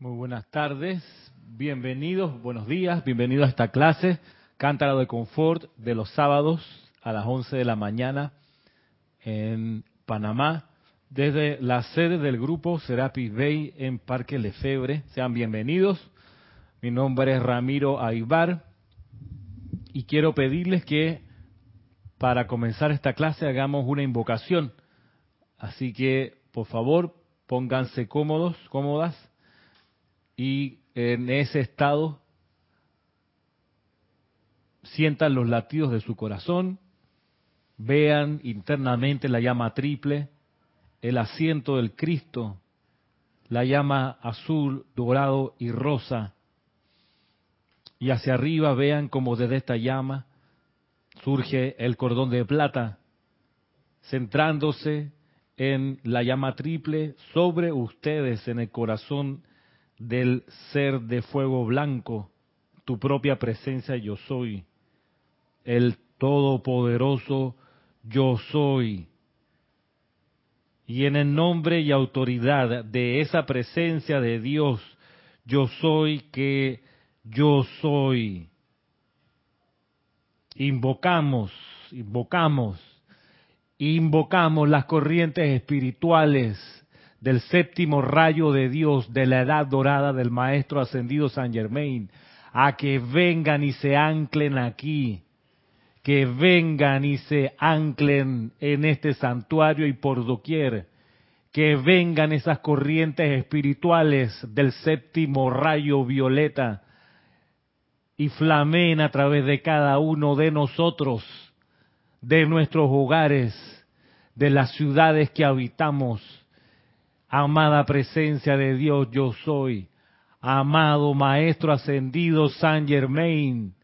Muy buenas tardes, bienvenidos, buenos días, bienvenidos a esta clase, Cántaro de Confort de los sábados a las 11 de la mañana en Panamá, desde la sede del grupo Serapis Bay en Parque Lefebre. Sean bienvenidos. Mi nombre es Ramiro Aibar y quiero pedirles que para comenzar esta clase hagamos una invocación. Así que, por favor, pónganse cómodos, cómodas y en ese estado sientan los latidos de su corazón, vean internamente la llama triple, el asiento del Cristo, la llama azul, dorado y rosa, y hacia arriba vean como desde esta llama surge el cordón de plata, centrándose en la llama triple sobre ustedes en el corazón del ser de fuego blanco, tu propia presencia yo soy, el todopoderoso yo soy. Y en el nombre y autoridad de esa presencia de Dios, yo soy que yo soy. Invocamos, invocamos, invocamos las corrientes espirituales del séptimo rayo de Dios, de la edad dorada del Maestro Ascendido San Germain, a que vengan y se anclen aquí, que vengan y se anclen en este santuario y por doquier, que vengan esas corrientes espirituales del séptimo rayo violeta y flamen a través de cada uno de nosotros, de nuestros hogares, de las ciudades que habitamos, amada presencia de Dios, yo soy, amado Maestro Ascendido San Germain,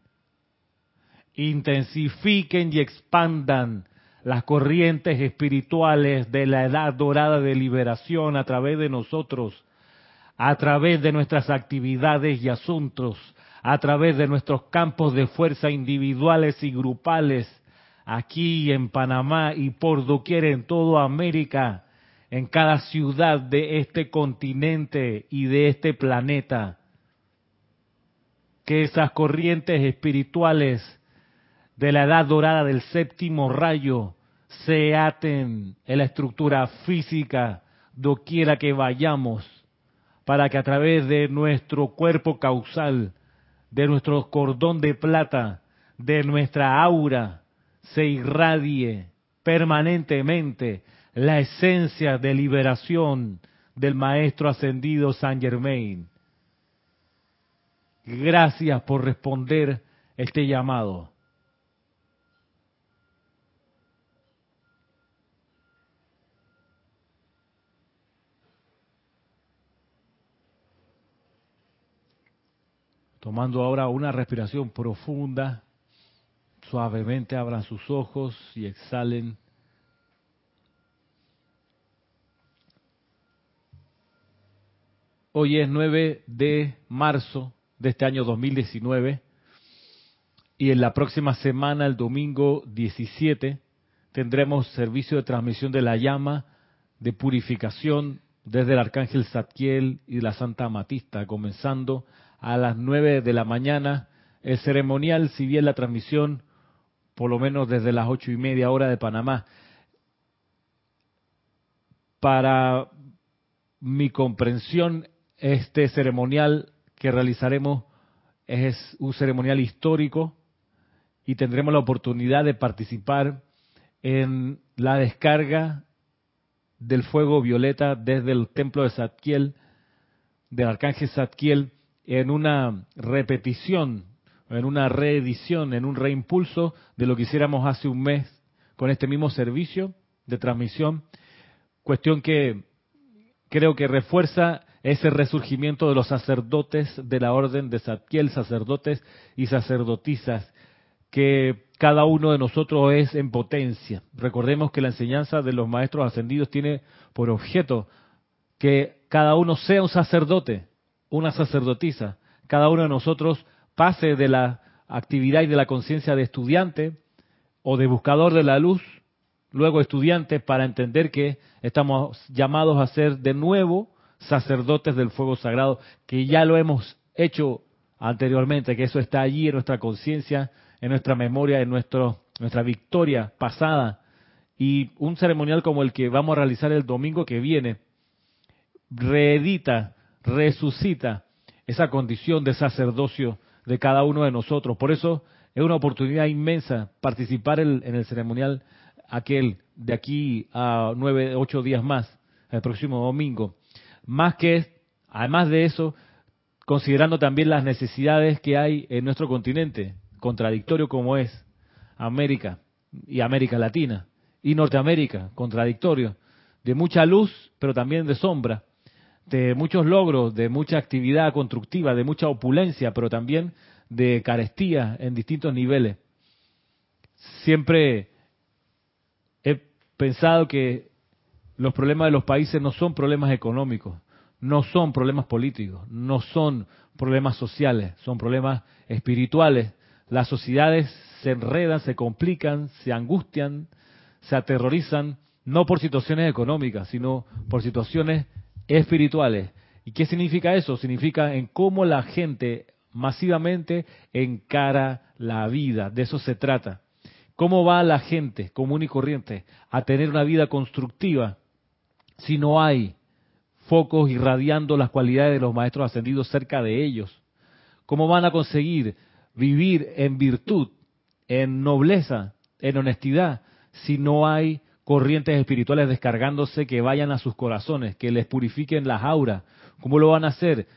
intensifiquen y expandan las corrientes espirituales de la edad dorada de liberación a través de nosotros, a través de nuestras actividades y asuntos, a través de nuestros campos de fuerza individuales y grupales, aquí en Panamá y por doquier en toda América, en cada ciudad de este continente y de este planeta. Que esas corrientes espirituales de la edad dorada del séptimo rayo se aten en la estructura física doquiera que vayamos, para que a través de nuestro cuerpo causal, de nuestro cordón de plata, de nuestra aura, se irradie permanentemente la esencia de liberación del Maestro Ascendido San Germain. Gracias por responder este llamado. Tomando ahora una respiración profunda, suavemente abran sus ojos y exhalen Hoy es 9 de marzo de este año 2019 y en la próxima semana, el domingo 17, tendremos servicio de transmisión de la llama de purificación desde el Arcángel Zadkiel y la Santa Amatista, comenzando a las 9 de la mañana. El ceremonial, si bien la transmisión, por lo menos desde las ocho y media hora de Panamá, para mi comprensión este ceremonial que realizaremos es un ceremonial histórico y tendremos la oportunidad de participar en la descarga del fuego violeta desde el templo de Zadkiel, del arcángel Zadkiel, en una repetición, en una reedición, en un reimpulso de lo que hiciéramos hace un mes con este mismo servicio de transmisión, cuestión que creo que refuerza ese resurgimiento de los sacerdotes de la orden de Zadkiel, sacerdotes y sacerdotisas, que cada uno de nosotros es en potencia. Recordemos que la enseñanza de los maestros ascendidos tiene por objeto que cada uno sea un sacerdote, una sacerdotisa, cada uno de nosotros pase de la actividad y de la conciencia de estudiante o de buscador de la luz, luego estudiante, para entender que estamos llamados a ser de nuevo sacerdotes del fuego sagrado, que ya lo hemos hecho anteriormente, que eso está allí en nuestra conciencia, en nuestra memoria, en nuestro, nuestra victoria pasada. Y un ceremonial como el que vamos a realizar el domingo que viene, reedita, resucita esa condición de sacerdocio de cada uno de nosotros. Por eso es una oportunidad inmensa participar en, el ceremonial aquel de aquí a nueve, ocho días más, el próximo domingo. Más que, además de eso, considerando también las necesidades que hay en nuestro continente, contradictorio como es América y América Latina y Norteamérica, contradictorio, de mucha luz, pero también de sombra, de muchos logros, de mucha actividad constructiva, de mucha opulencia, pero también de carestía en distintos niveles. Siempre he pensado que los problemas de los países no son problemas económicos, no son problemas políticos, no son problemas sociales, son problemas espirituales. Las sociedades se enredan, se complican, se angustian, se aterrorizan, no por situaciones económicas, sino por situaciones espirituales. ¿Y qué significa eso? Significa en cómo la gente masivamente encara la vida. De eso se trata. ¿Cómo va la gente común y corriente a tener una vida constructiva si no hay focos irradiando las cualidades de los maestros ascendidos cerca de ellos? ¿Cómo van a conseguir vivir en virtud, en nobleza, en honestidad, si no hay corrientes espirituales descargándose que vayan a sus corazones, que les purifiquen las auras? ¿Cómo lo van a hacer?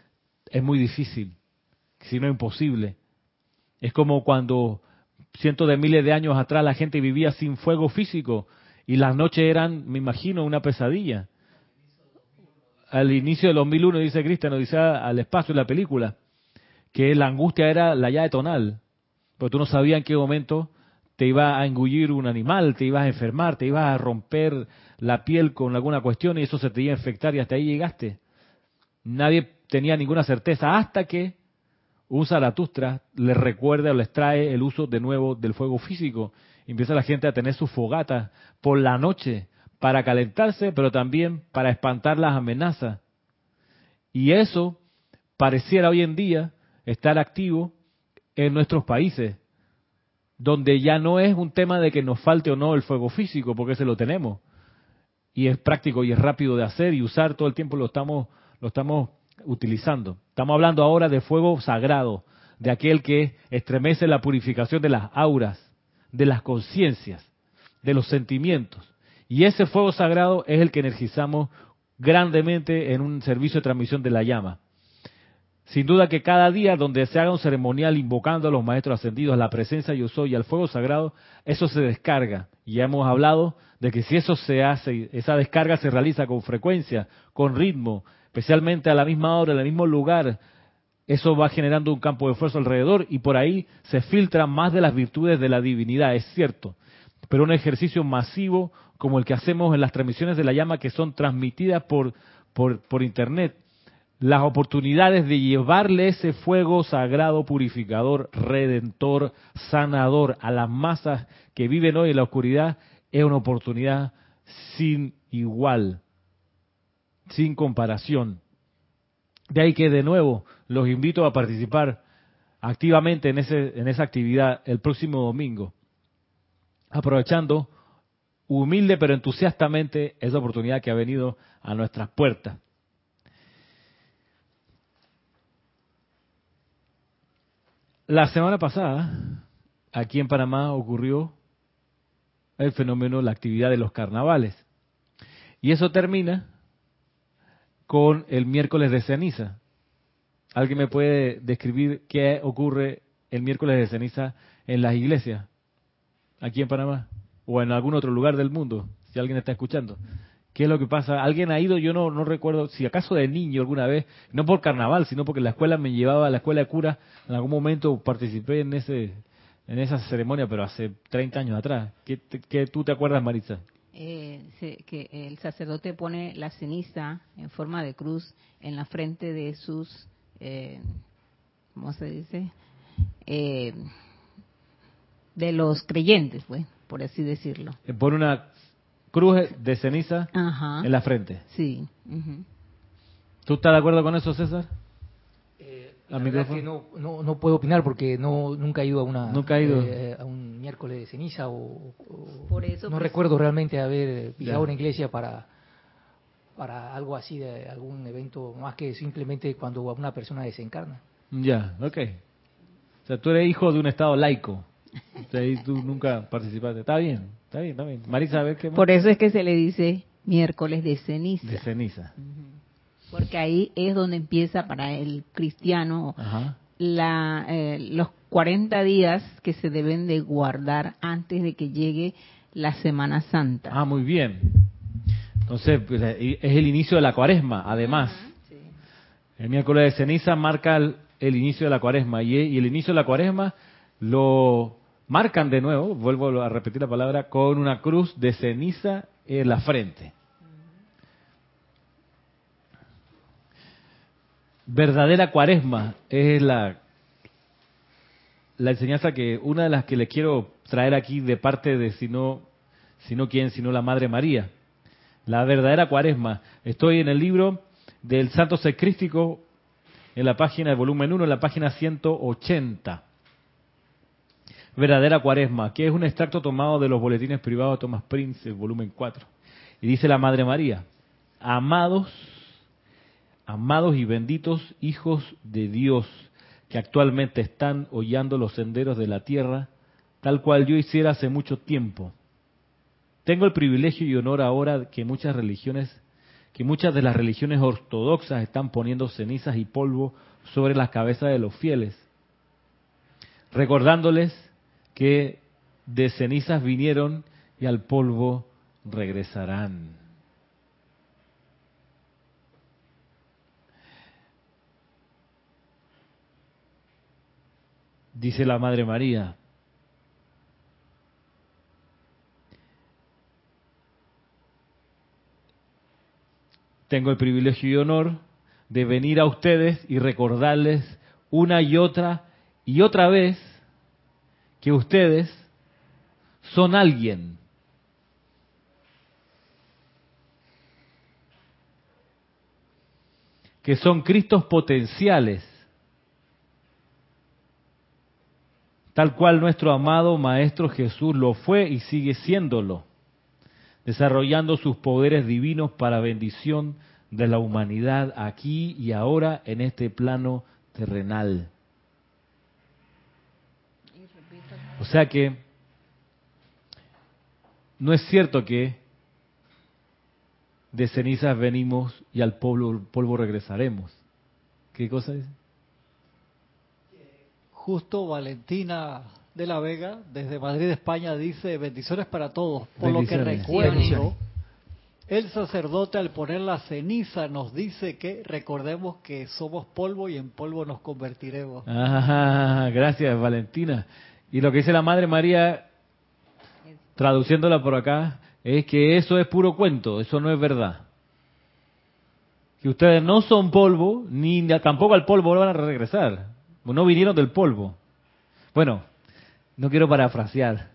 Es muy difícil sino imposible. Es como cuando cientos de miles de años atrás la gente vivía sin fuego físico y las noches eran, me imagino, una pesadilla. Al inicio del 2001 dice Cristian, dice al espacio en la película, que la angustia era la llave tonal, porque tú no sabías en qué momento te iba a engullir un animal, te ibas a enfermar, te ibas a romper la piel con alguna cuestión y eso se te iba a infectar y hasta ahí llegaste. Nadie tenía ninguna certeza hasta que un Zaratustra les recuerda o les trae el uso de nuevo del fuego físico. Empieza la gente a tener su fogata por la noche para calentarse, pero también para espantar las amenazas. Y eso pareciera hoy en día estar activo en nuestros países, donde ya no es un tema de que nos falte o no el fuego físico, porque se lo tenemos. Y es práctico y es rápido de hacer y usar todo el tiempo lo estamos, lo estamos utilizando. Estamos hablando ahora de fuego sagrado, de aquel que estremece la purificación de las auras, de las conciencias, de los sentimientos. Y ese fuego sagrado es el que energizamos grandemente en un servicio de transmisión de la llama. Sin duda que cada día donde se haga un ceremonial invocando a los maestros ascendidos, la presencia yo soy y al fuego sagrado, eso se descarga. Y ya hemos hablado de que si eso se hace, esa descarga se realiza con frecuencia, con ritmo, especialmente a la misma hora, en el mismo lugar, eso va generando un campo de esfuerzo alrededor y por ahí se filtran más de las virtudes de la divinidad, es cierto. Pero un ejercicio masivo como el que hacemos en las transmisiones de la llama que son transmitidas por, por, por internet, las oportunidades de llevarle ese fuego sagrado, purificador, redentor, sanador a las masas que viven hoy en la oscuridad es una oportunidad sin igual sin comparación. De ahí que de nuevo los invito a participar activamente en, ese, en esa actividad el próximo domingo, aprovechando humilde pero entusiastamente esa oportunidad que ha venido a nuestras puertas. La semana pasada, aquí en Panamá ocurrió el fenómeno, la actividad de los carnavales. Y eso termina con el miércoles de ceniza. ¿Alguien me puede describir qué ocurre el miércoles de ceniza en las iglesias? Aquí en Panamá o en algún otro lugar del mundo, si alguien está escuchando. ¿Qué es lo que pasa? ¿Alguien ha ido? Yo no, no recuerdo, si acaso de niño alguna vez, no por carnaval, sino porque la escuela me llevaba a la escuela de cura, en algún momento participé en ese en esa ceremonia, pero hace 30 años atrás. ¿Qué, qué tú te acuerdas, Marisa? Eh, que el sacerdote pone la ceniza en forma de cruz en la frente de sus, eh, ¿cómo se dice? Eh, de los creyentes, pues, por así decirlo. Eh, pone una cruz de ceniza en la frente. Sí. ¿Tú estás de acuerdo con eso, César? Eh, ¿Al la verdad es micrófono? que no, no, no puedo opinar porque no nunca he ido a una Nunca ha ido. eh, a un miércoles de ceniza o, o- Por eso, no pues- recuerdo realmente haber pisado Ya. una iglesia para para algo así de algún evento más que simplemente cuando una persona desencarna. Ya, ok. O sea, tú eres hijo de un estado laico. O sea, ahí tú nunca participaste. Está bien, está bien, está bien. Marisa, a ver qué más. Por eso es que se le dice miércoles de ceniza. De ceniza. Porque ahí es donde empieza para el cristiano Ajá. la, eh, los 40 días que se deben de guardar antes de que llegue la Semana Santa. Ah, muy bien. Entonces, pues, eh, es el inicio de la cuaresma, además. El miércoles de ceniza marca el, el inicio de la cuaresma. Y, y el inicio de la cuaresma lo marcan de nuevo, vuelvo a repetir la palabra, con una cruz de ceniza en la frente. Verdadera cuaresma es la, la enseñanza que, una de las que le quiero traer aquí de parte de, si no, si no quién, sino la Madre María. La verdadera cuaresma. Estoy en el libro del Santo Secrístico, en la página, el volumen 1, en la página 180. Verdadera cuaresma, que es un extracto tomado de los boletines privados de Thomas Prince, volumen 4. Y dice la Madre María, amados, amados y benditos hijos de Dios, que actualmente están hollando los senderos de la tierra, tal cual yo hiciera hace mucho tiempo. Tengo el privilegio y honor ahora que muchas religiones, que muchas de las religiones ortodoxas están poniendo cenizas y polvo sobre las cabezas de los fieles, recordándoles que de cenizas vinieron y al polvo regresarán. Dice la Madre María, tengo el privilegio y honor de venir a ustedes y recordarles una y otra y otra vez que ustedes son alguien. Que son Cristos potenciales, tal cual nuestro amado Maestro Jesús lo fue y sigue siéndolo desarrollando sus poderes divinos para bendición de la humanidad aquí y ahora en este plano terrenal. O sea que no es cierto que de cenizas venimos y al polvo, polvo regresaremos. ¿Qué cosa es? Justo Valentina de la Vega, desde Madrid, España, dice bendiciones para todos. Por lo que recuerdo, el sacerdote al poner la ceniza nos dice que recordemos que somos polvo y en polvo nos convertiremos. Ah, gracias, Valentina. Y lo que dice la Madre María, traduciéndola por acá, es que eso es puro cuento, eso no es verdad. Que ustedes no son polvo, ni tampoco al polvo van a regresar. No vinieron del polvo. Bueno, no quiero parafrasear.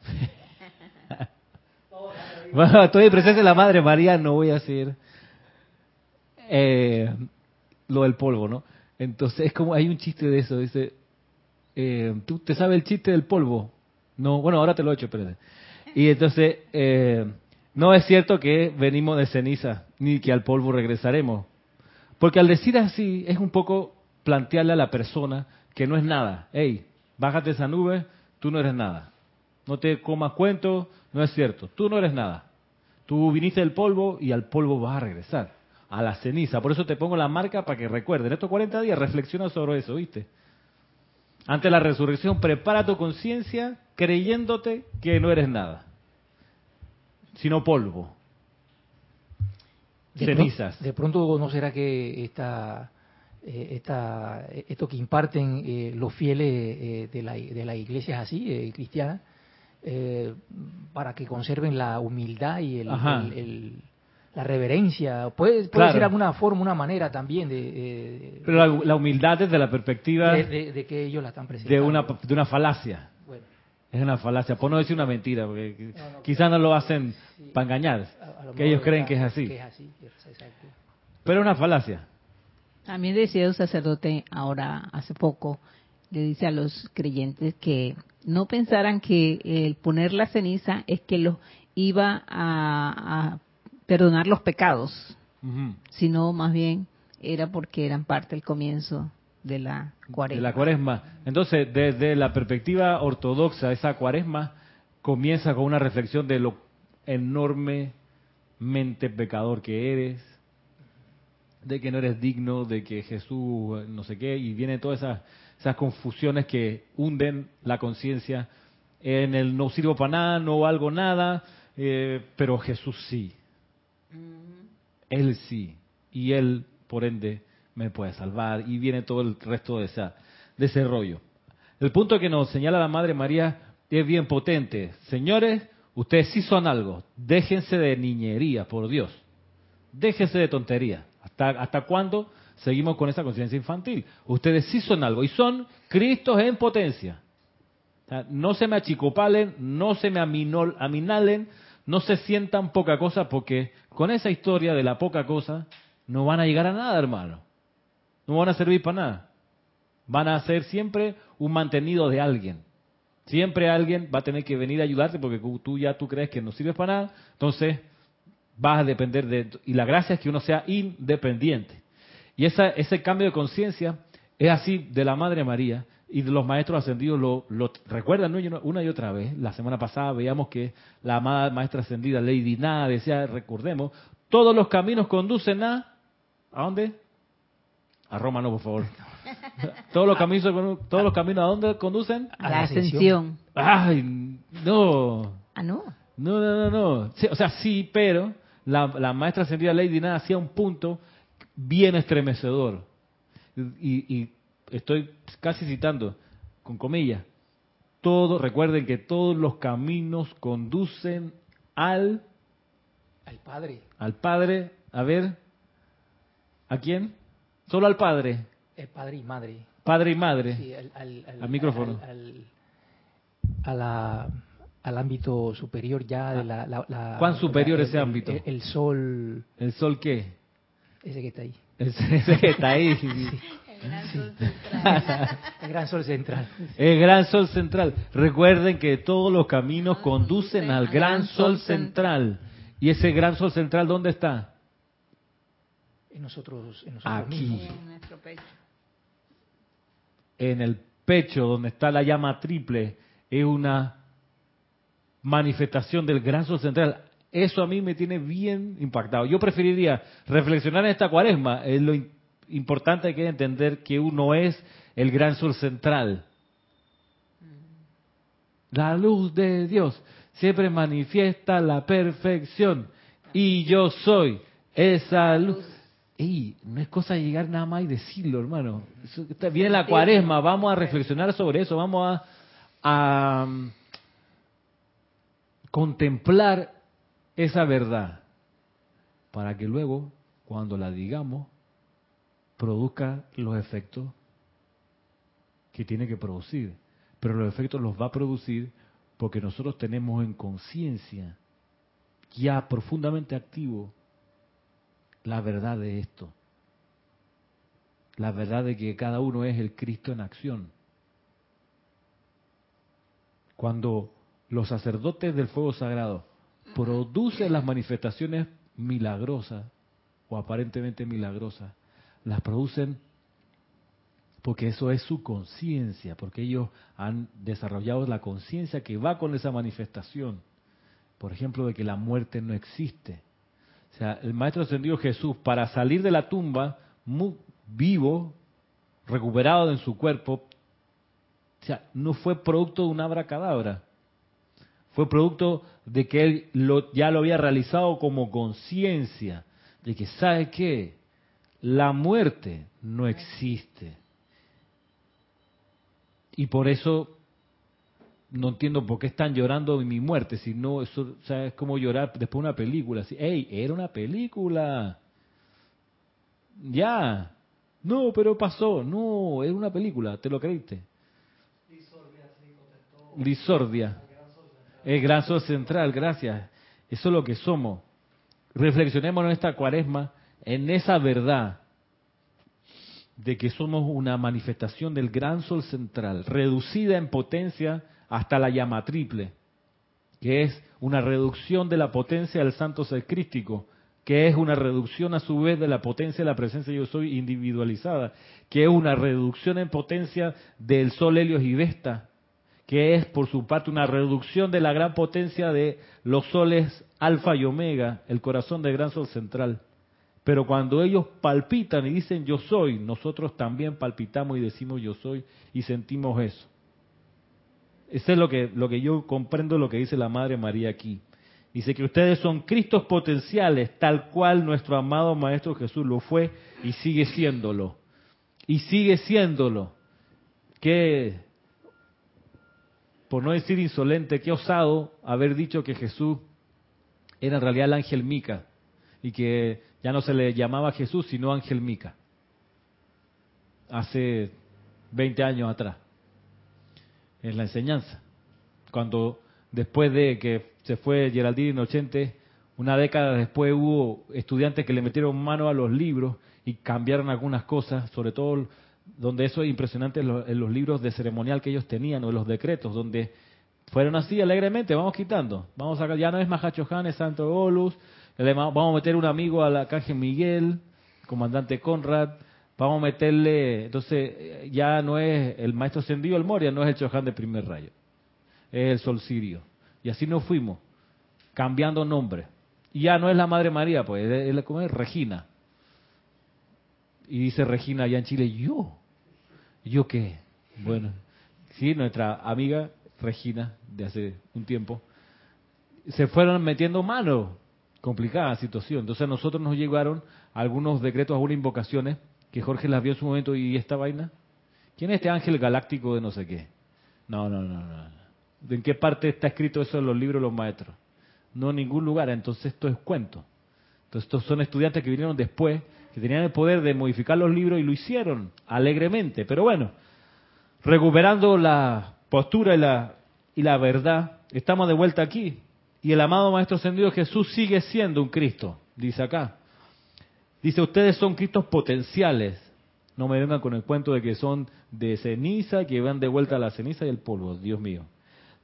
bueno, estoy en presencia de la Madre María, no voy a decir eh, lo del polvo, ¿no? Entonces, es como, hay un chiste de eso, dice, eh, ¿tú te sabes el chiste del polvo? No, bueno, ahora te lo he hecho. Y entonces, eh, no es cierto que venimos de ceniza, ni que al polvo regresaremos. Porque al decir así, es un poco plantearle a la persona que no es nada. Hey, bájate esa nube, tú no eres nada. No te comas cuento, no es cierto. Tú no eres nada. Tú viniste del polvo y al polvo vas a regresar, a la ceniza. Por eso te pongo la marca para que recuerden. Estos 40 días reflexiona sobre eso, ¿viste? Ante la resurrección, prepara tu conciencia creyéndote que no eres nada, sino polvo. De Cenizas. de pronto no será que esta, eh, esta, esto que imparten eh, los fieles eh, de, la, de las iglesias así, eh, cristianas, eh, para que conserven la humildad y el, Ajá. el- el- la reverencia. Puede, puede Claro. ser alguna forma, una manera también de, de- Pero la, la humildad desde la perspectiva de- que ellos la están presentando. de una, de una falacia. Es una falacia, por no decir una mentira, porque No, no, quizás no lo hacen para engañar, a- a lo que ellos creen que es así. que es así, exacto. Pero es una falacia. También decía un sacerdote ahora, hace poco, le dice a los creyentes que no pensaran que el poner la ceniza es que los iba a, perdonar los pecados, sino más bien era porque eran parte del comienzo de la cuaresma. De la cuaresma. Entonces, desde la perspectiva ortodoxa, esa cuaresma comienza con una reflexión de lo enormemente pecador que eres, de que no eres digno, de que Jesús no sé qué, y vienen todas esas, esas confusiones que hunden la conciencia en el no sirvo para nada, no valgo nada, eh, pero Jesús sí. Él sí. Y Él, por ende, me puede salvar. Y viene todo el resto de, esa, de ese rollo. El punto que nos señala la Madre María es bien potente. Señores, ustedes sí son algo. Déjense de niñería, por Dios. Déjense de tontería. ¿Hasta, hasta cuándo seguimos con esa conciencia infantil? Ustedes sí son algo. Y son Cristos en potencia. no se me achicopalen, no se me aminalen, no se sientan poca cosa, porque con esa historia de la poca cosa no van a llegar a nada, hermano. No van a servir para nada. Van a ser siempre un mantenido de alguien. Siempre alguien va a tener que venir a ayudarte porque tú ya tú crees que no sirves para nada. Entonces vas a depender de... Y la gracia es que uno sea independiente. Y esa, ese cambio de conciencia es así de la Madre María y de los maestros ascendidos lo, lo recuerdan una y otra vez. La semana pasada veíamos que la amada maestra ascendida Lady Nada decía, recordemos, todos los caminos conducen a... ¿A dónde? A Roma no, por favor. todos los caminos, todos los caminos a dónde conducen? A la ascensión. Ay, no. Ah, no. No, no, no, no. o sea, sí, pero la, la maestra ascendida Lady Nada hacía un punto bien estremecedor. Y, y estoy casi citando, con comillas, todo, recuerden que todos los caminos conducen al al Padre. Al Padre, a ver, ¿a quién? Solo al Padre. El Padre y Madre. Padre y Madre. Sí, al, al, micrófono. a la, al ámbito superior ya de la... la, ¿Cuán superior ese ámbito? El, sol... ¿El sol qué? Ese que está ahí. Ese, que está ahí. El gran sol central. el gran sol central. El gran sol central. Recuerden que todos los caminos conducen al gran sol central. ¿Y ese gran sol central dónde está? En nosotros, en nosotros Aquí. En nuestro pecho. En el pecho, donde está la llama triple, es una manifestación del gran sol central. Eso a mí me tiene bien impactado. Yo preferiría reflexionar en esta cuaresma. Es lo importante que entender que uno es el gran sol central. La luz de Dios siempre manifiesta la perfección. Y yo soy esa luz. Y no es cosa de llegar nada más y decirlo, hermano. viene la cuaresma, vamos a reflexionar sobre eso, vamos a, a contemplar esa verdad para que luego, cuando la digamos, produzca los efectos que tiene que producir. Pero los efectos los va a producir porque nosotros tenemos en conciencia, ya profundamente activo, la verdad de esto. La verdad de que cada uno es el Cristo en acción. Cuando los sacerdotes del fuego sagrado producen las manifestaciones milagrosas o aparentemente milagrosas, las producen porque eso es su conciencia, porque ellos han desarrollado la conciencia que va con esa manifestación. Por ejemplo, de que la muerte no existe. O sea, el Maestro Ascendido Jesús, para salir de la tumba, muy vivo, recuperado en su cuerpo, o sea, no fue producto de una abracadabra. Fue producto de que él lo, ya lo había realizado como conciencia, de que, ¿sabe qué? La muerte no existe. Y por eso no entiendo por qué están llorando mi muerte, si no, eso es como llorar después de una película. Así, ¡Ey, era una película! Ya. No, pero pasó. No, era una película, ¿te lo creíste? Disordia. El gran sol central, gracias. Eso es lo que somos. Reflexionemos en esta cuaresma, en esa verdad. de que somos una manifestación del gran sol central, reducida en potencia hasta la llama triple, que es una reducción de la potencia del santo ser crístico, que es una reducción a su vez de la potencia de la presencia yo soy individualizada, que es una reducción en potencia del sol Helios y Vesta, que es por su parte una reducción de la gran potencia de los soles alfa y omega, el corazón del gran sol central. Pero cuando ellos palpitan y dicen yo soy, nosotros también palpitamos y decimos yo soy y sentimos eso. Eso es lo que, lo que yo comprendo lo que dice la Madre María aquí. Dice que ustedes son Cristos potenciales, tal cual nuestro amado Maestro Jesús lo fue y sigue siéndolo. Y sigue siéndolo. Qué, por no decir insolente, qué osado haber dicho que Jesús era en realidad el ángel Mica y que ya no se le llamaba Jesús, sino ángel Mica. Hace 20 años atrás, en la enseñanza. Cuando después de que se fue Geraldine Inocente, una década después hubo estudiantes que le metieron mano a los libros y cambiaron algunas cosas, sobre todo donde eso es impresionante en los, libros de ceremonial que ellos tenían o en los decretos, donde fueron así alegremente, vamos quitando, vamos a ya no es Mahacho Han, es Santo Olus, vamos a meter un amigo a la caja Miguel, comandante Conrad, vamos a meterle, entonces ya no es el maestro Sendido el Moria, no es el Chohan de primer rayo, es el Sol Sirio. Y así nos fuimos, cambiando nombre. Y ya no es la Madre María, pues, es, es, es Regina. Y dice Regina allá en Chile, yo. ¿Yo qué? Bueno, sí, nuestra amiga Regina de hace un tiempo, se fueron metiendo mano. Complicada situación. Entonces a nosotros nos llegaron algunos decretos, algunas invocaciones que Jorge las vio en su momento y esta vaina. ¿Quién es este ángel galáctico de no sé qué? No, no, no, no. ¿En qué parte está escrito eso en los libros de los maestros? No en ningún lugar, entonces esto es cuento. Entonces estos son estudiantes que vinieron después, que tenían el poder de modificar los libros y lo hicieron alegremente. Pero bueno, recuperando la postura y la, y la verdad, estamos de vuelta aquí. Y el amado Maestro Ascendido Jesús sigue siendo un Cristo, dice acá. Dice, ustedes son Cristos potenciales. No me vengan con el cuento de que son de ceniza, que van de vuelta a la ceniza y el polvo, Dios mío.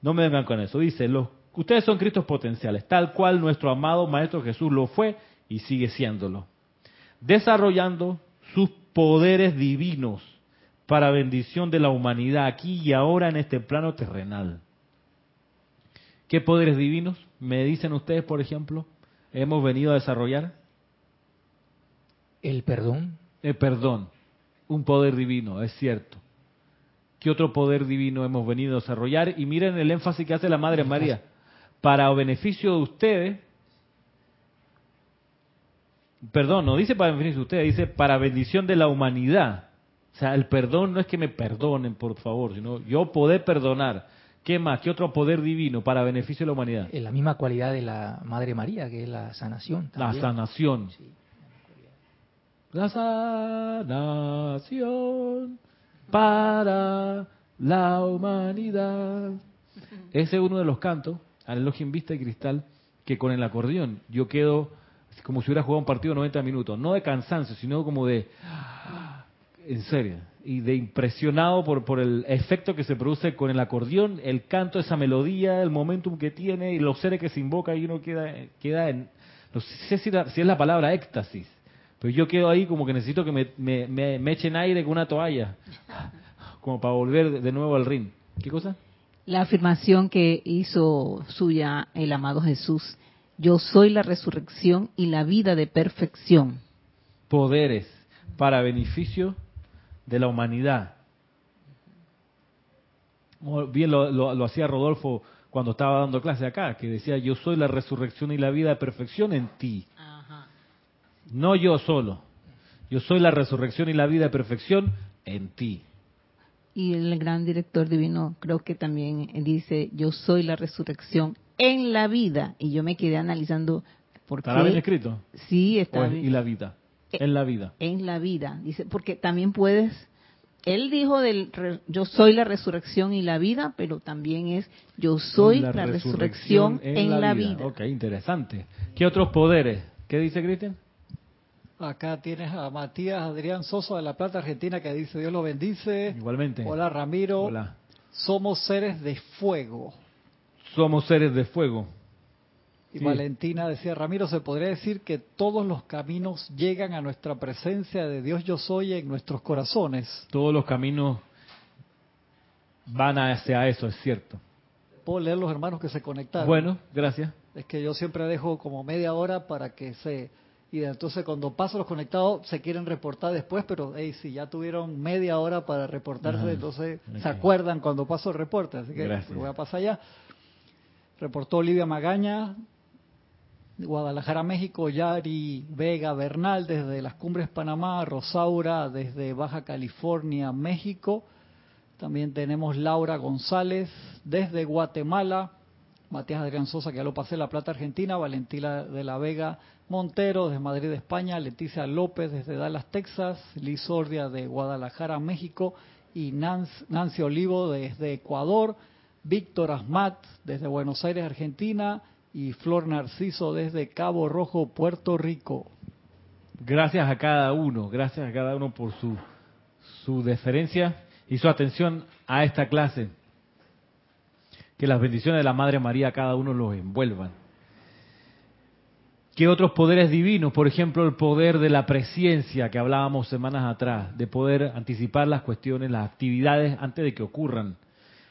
No me vengan con eso. Dice, los, ustedes son Cristos potenciales, tal cual nuestro amado Maestro Jesús lo fue y sigue siéndolo. Desarrollando sus poderes divinos para bendición de la humanidad aquí y ahora en este plano terrenal. ¿Qué poderes divinos me dicen ustedes, por ejemplo, hemos venido a desarrollar? El perdón. El perdón, un poder divino, es cierto. ¿Qué otro poder divino hemos venido a desarrollar? Y miren el énfasis que hace la Madre María. Para beneficio de ustedes, perdón, no dice para beneficio de ustedes, dice para bendición de la humanidad. O sea, el perdón no es que me perdonen, por favor, sino yo poder perdonar. ¿Qué más? ¿Qué otro poder divino para beneficio de la humanidad? Es la misma cualidad de la Madre María, que es la sanación. La sanación. La sanación para la humanidad. Ese es uno de los cantos, al elogio en vista y cristal, que con el acordeón yo quedo como si hubiera jugado un partido 90 minutos, no de cansancio, sino como de, en serio, y de impresionado por, por el efecto que se produce con el acordeón, el canto, esa melodía, el momentum que tiene y los seres que se invoca y uno queda, queda en, no sé si, si es la palabra éxtasis, pero yo quedo ahí como que necesito que me, me, echen aire con una toalla, como para volver de nuevo al ring. ¿Qué cosa? La afirmación que hizo suya el amado Jesús, yo soy la resurrección y la vida de perfección. Poderes para beneficio de la humanidad. Bien lo, lo hacía Rodolfo cuando estaba dando clase acá, que decía, yo soy la resurrección y la vida de perfección en ti. No yo solo. Yo soy la resurrección y la vida de perfección en ti. Y el gran director divino creo que también dice, yo soy la resurrección en la vida. Y yo me quedé analizando por qué. ¿Está bien escrito? Sí, está bien. Y la vida. Eh, en la vida. En la vida. Dice, porque también puedes él dijo del yo soy la resurrección y la vida, pero también es yo soy la, resurrección, en, la, vida. Ok, interesante. ¿Qué otros poderes? ¿Qué dice Cristian? Acá tienes a Matías Adrián Soso de La Plata, Argentina, que dice Dios lo bendice. Igualmente. Hola Ramiro. Hola. Somos seres de fuego. Somos seres de fuego. Y Sí. Valentina decía, Ramiro, se podría decir que todos los caminos llegan a nuestra presencia de Dios yo soy en nuestros corazones. Todos los caminos van hacia eso, es cierto. Puedo leer los hermanos que se conectaron. Bueno, gracias. Es que yo siempre dejo como media hora para que se... Y entonces cuando paso los conectados se quieren reportar después, pero hey, si ya tuvieron media hora para reportarse, entonces se acuerdan cuando paso el reporte. Así que Gracias. lo voy a pasar ya. Reportó Olivia Magaña, Guadalajara, México, Yari Vega Bernal desde las Cumbres Panamá, Rosaura desde Baja California, México. También tenemos Laura González desde Guatemala, Matías Adrián Sosa, que ya lo pasé, La Plata, Argentina, Valentina de la Vega Montero desde Madrid, España, Leticia López desde Dallas, Texas, Liz Ordia de Guadalajara, México. Y Nancy, Nancy Olivo desde Ecuador, Víctor Asmat desde Buenos Aires, Argentina y Flor Narciso desde Cabo Rojo, Puerto Rico. Gracias a cada uno, gracias a cada uno por su, su deferencia y su atención a esta clase. Que las bendiciones de la Madre María a cada uno los envuelvan. ¿Qué otros poderes divinos? Por ejemplo, el poder de la presciencia que hablábamos semanas atrás, de poder anticipar las cuestiones, las actividades antes de que ocurran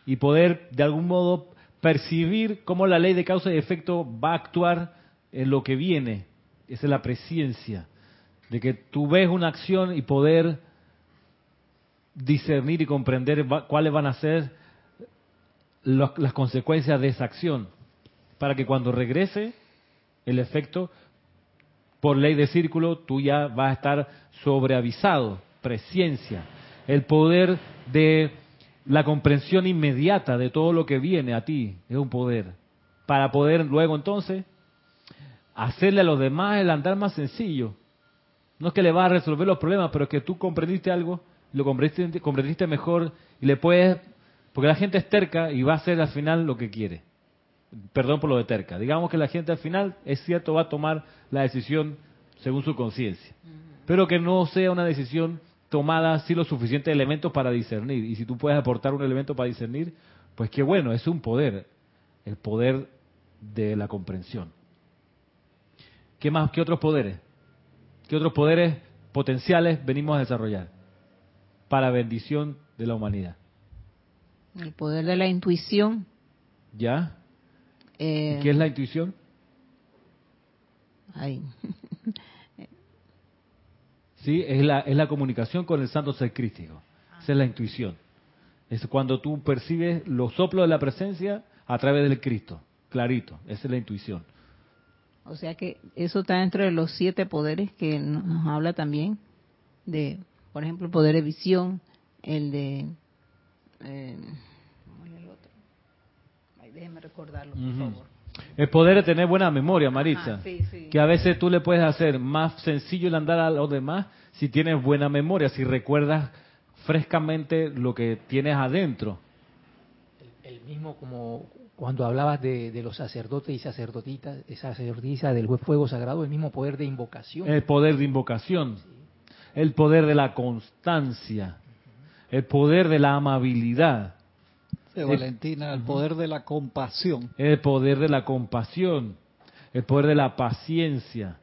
y poder de algún modo percibir cómo la ley de causa y efecto va a actuar en lo que viene. Esa es la presciencia, de que tú ves una acción y poder discernir y comprender cuáles van a ser las consecuencias de esa acción, para que cuando regrese el efecto, por ley de círculo, tú ya vas a estar sobreavisado, presciencia, el poder de la comprensión inmediata de todo lo que viene a ti, es un poder, para poder luego entonces hacerle a los demás el andar más sencillo. No es que le vas a resolver los problemas, pero es que tú comprendiste algo, lo comprendiste, comprendiste mejor y le puedes, porque la gente es terca y va a hacer al final lo que quiere. Perdón por lo de terca. Digamos que la gente al final, es cierto, va a tomar la decisión según su conciencia, pero que no sea una decisión tomada sin los suficientes elementos para discernir. Y si tú puedes aportar un elemento para discernir, pues qué bueno, es un poder, el poder de la comprensión. ¿Qué más? ¿Qué otros poderes? ¿Qué otros poderes potenciales venimos a desarrollar para bendición de la humanidad? El poder de la intuición. ¿Ya? eh, ¿Y ¿Qué es la intuición? ay, Sí, es la, es la comunicación con el santo ser crístico. Esa es la intuición. Es cuando tú percibes los soplos de la presencia a través del Cristo. Clarito. Esa es la intuición. O sea que eso está dentro de los siete poderes que nos habla también de, por ejemplo, el poder de visión, el de... Eh, ¿Cómo es el otro? Ay, déjeme recordarlo, por favor. El poder de tener buena memoria, Maritza. Ajá, sí, sí. Que a veces tú le puedes hacer más sencillo el andar a los demás si tienes buena memoria, si recuerdas frescamente lo que tienes adentro. El, el mismo como cuando hablabas de, de los sacerdotes y sacerdotitas, sacerdotisas del fuego sagrado, el mismo poder de invocación. El poder de invocación, el poder de la constancia, el poder de la amabilidad, De Valentina, el poder de la compasión. el poder de la compasión, el poder de la paciencia.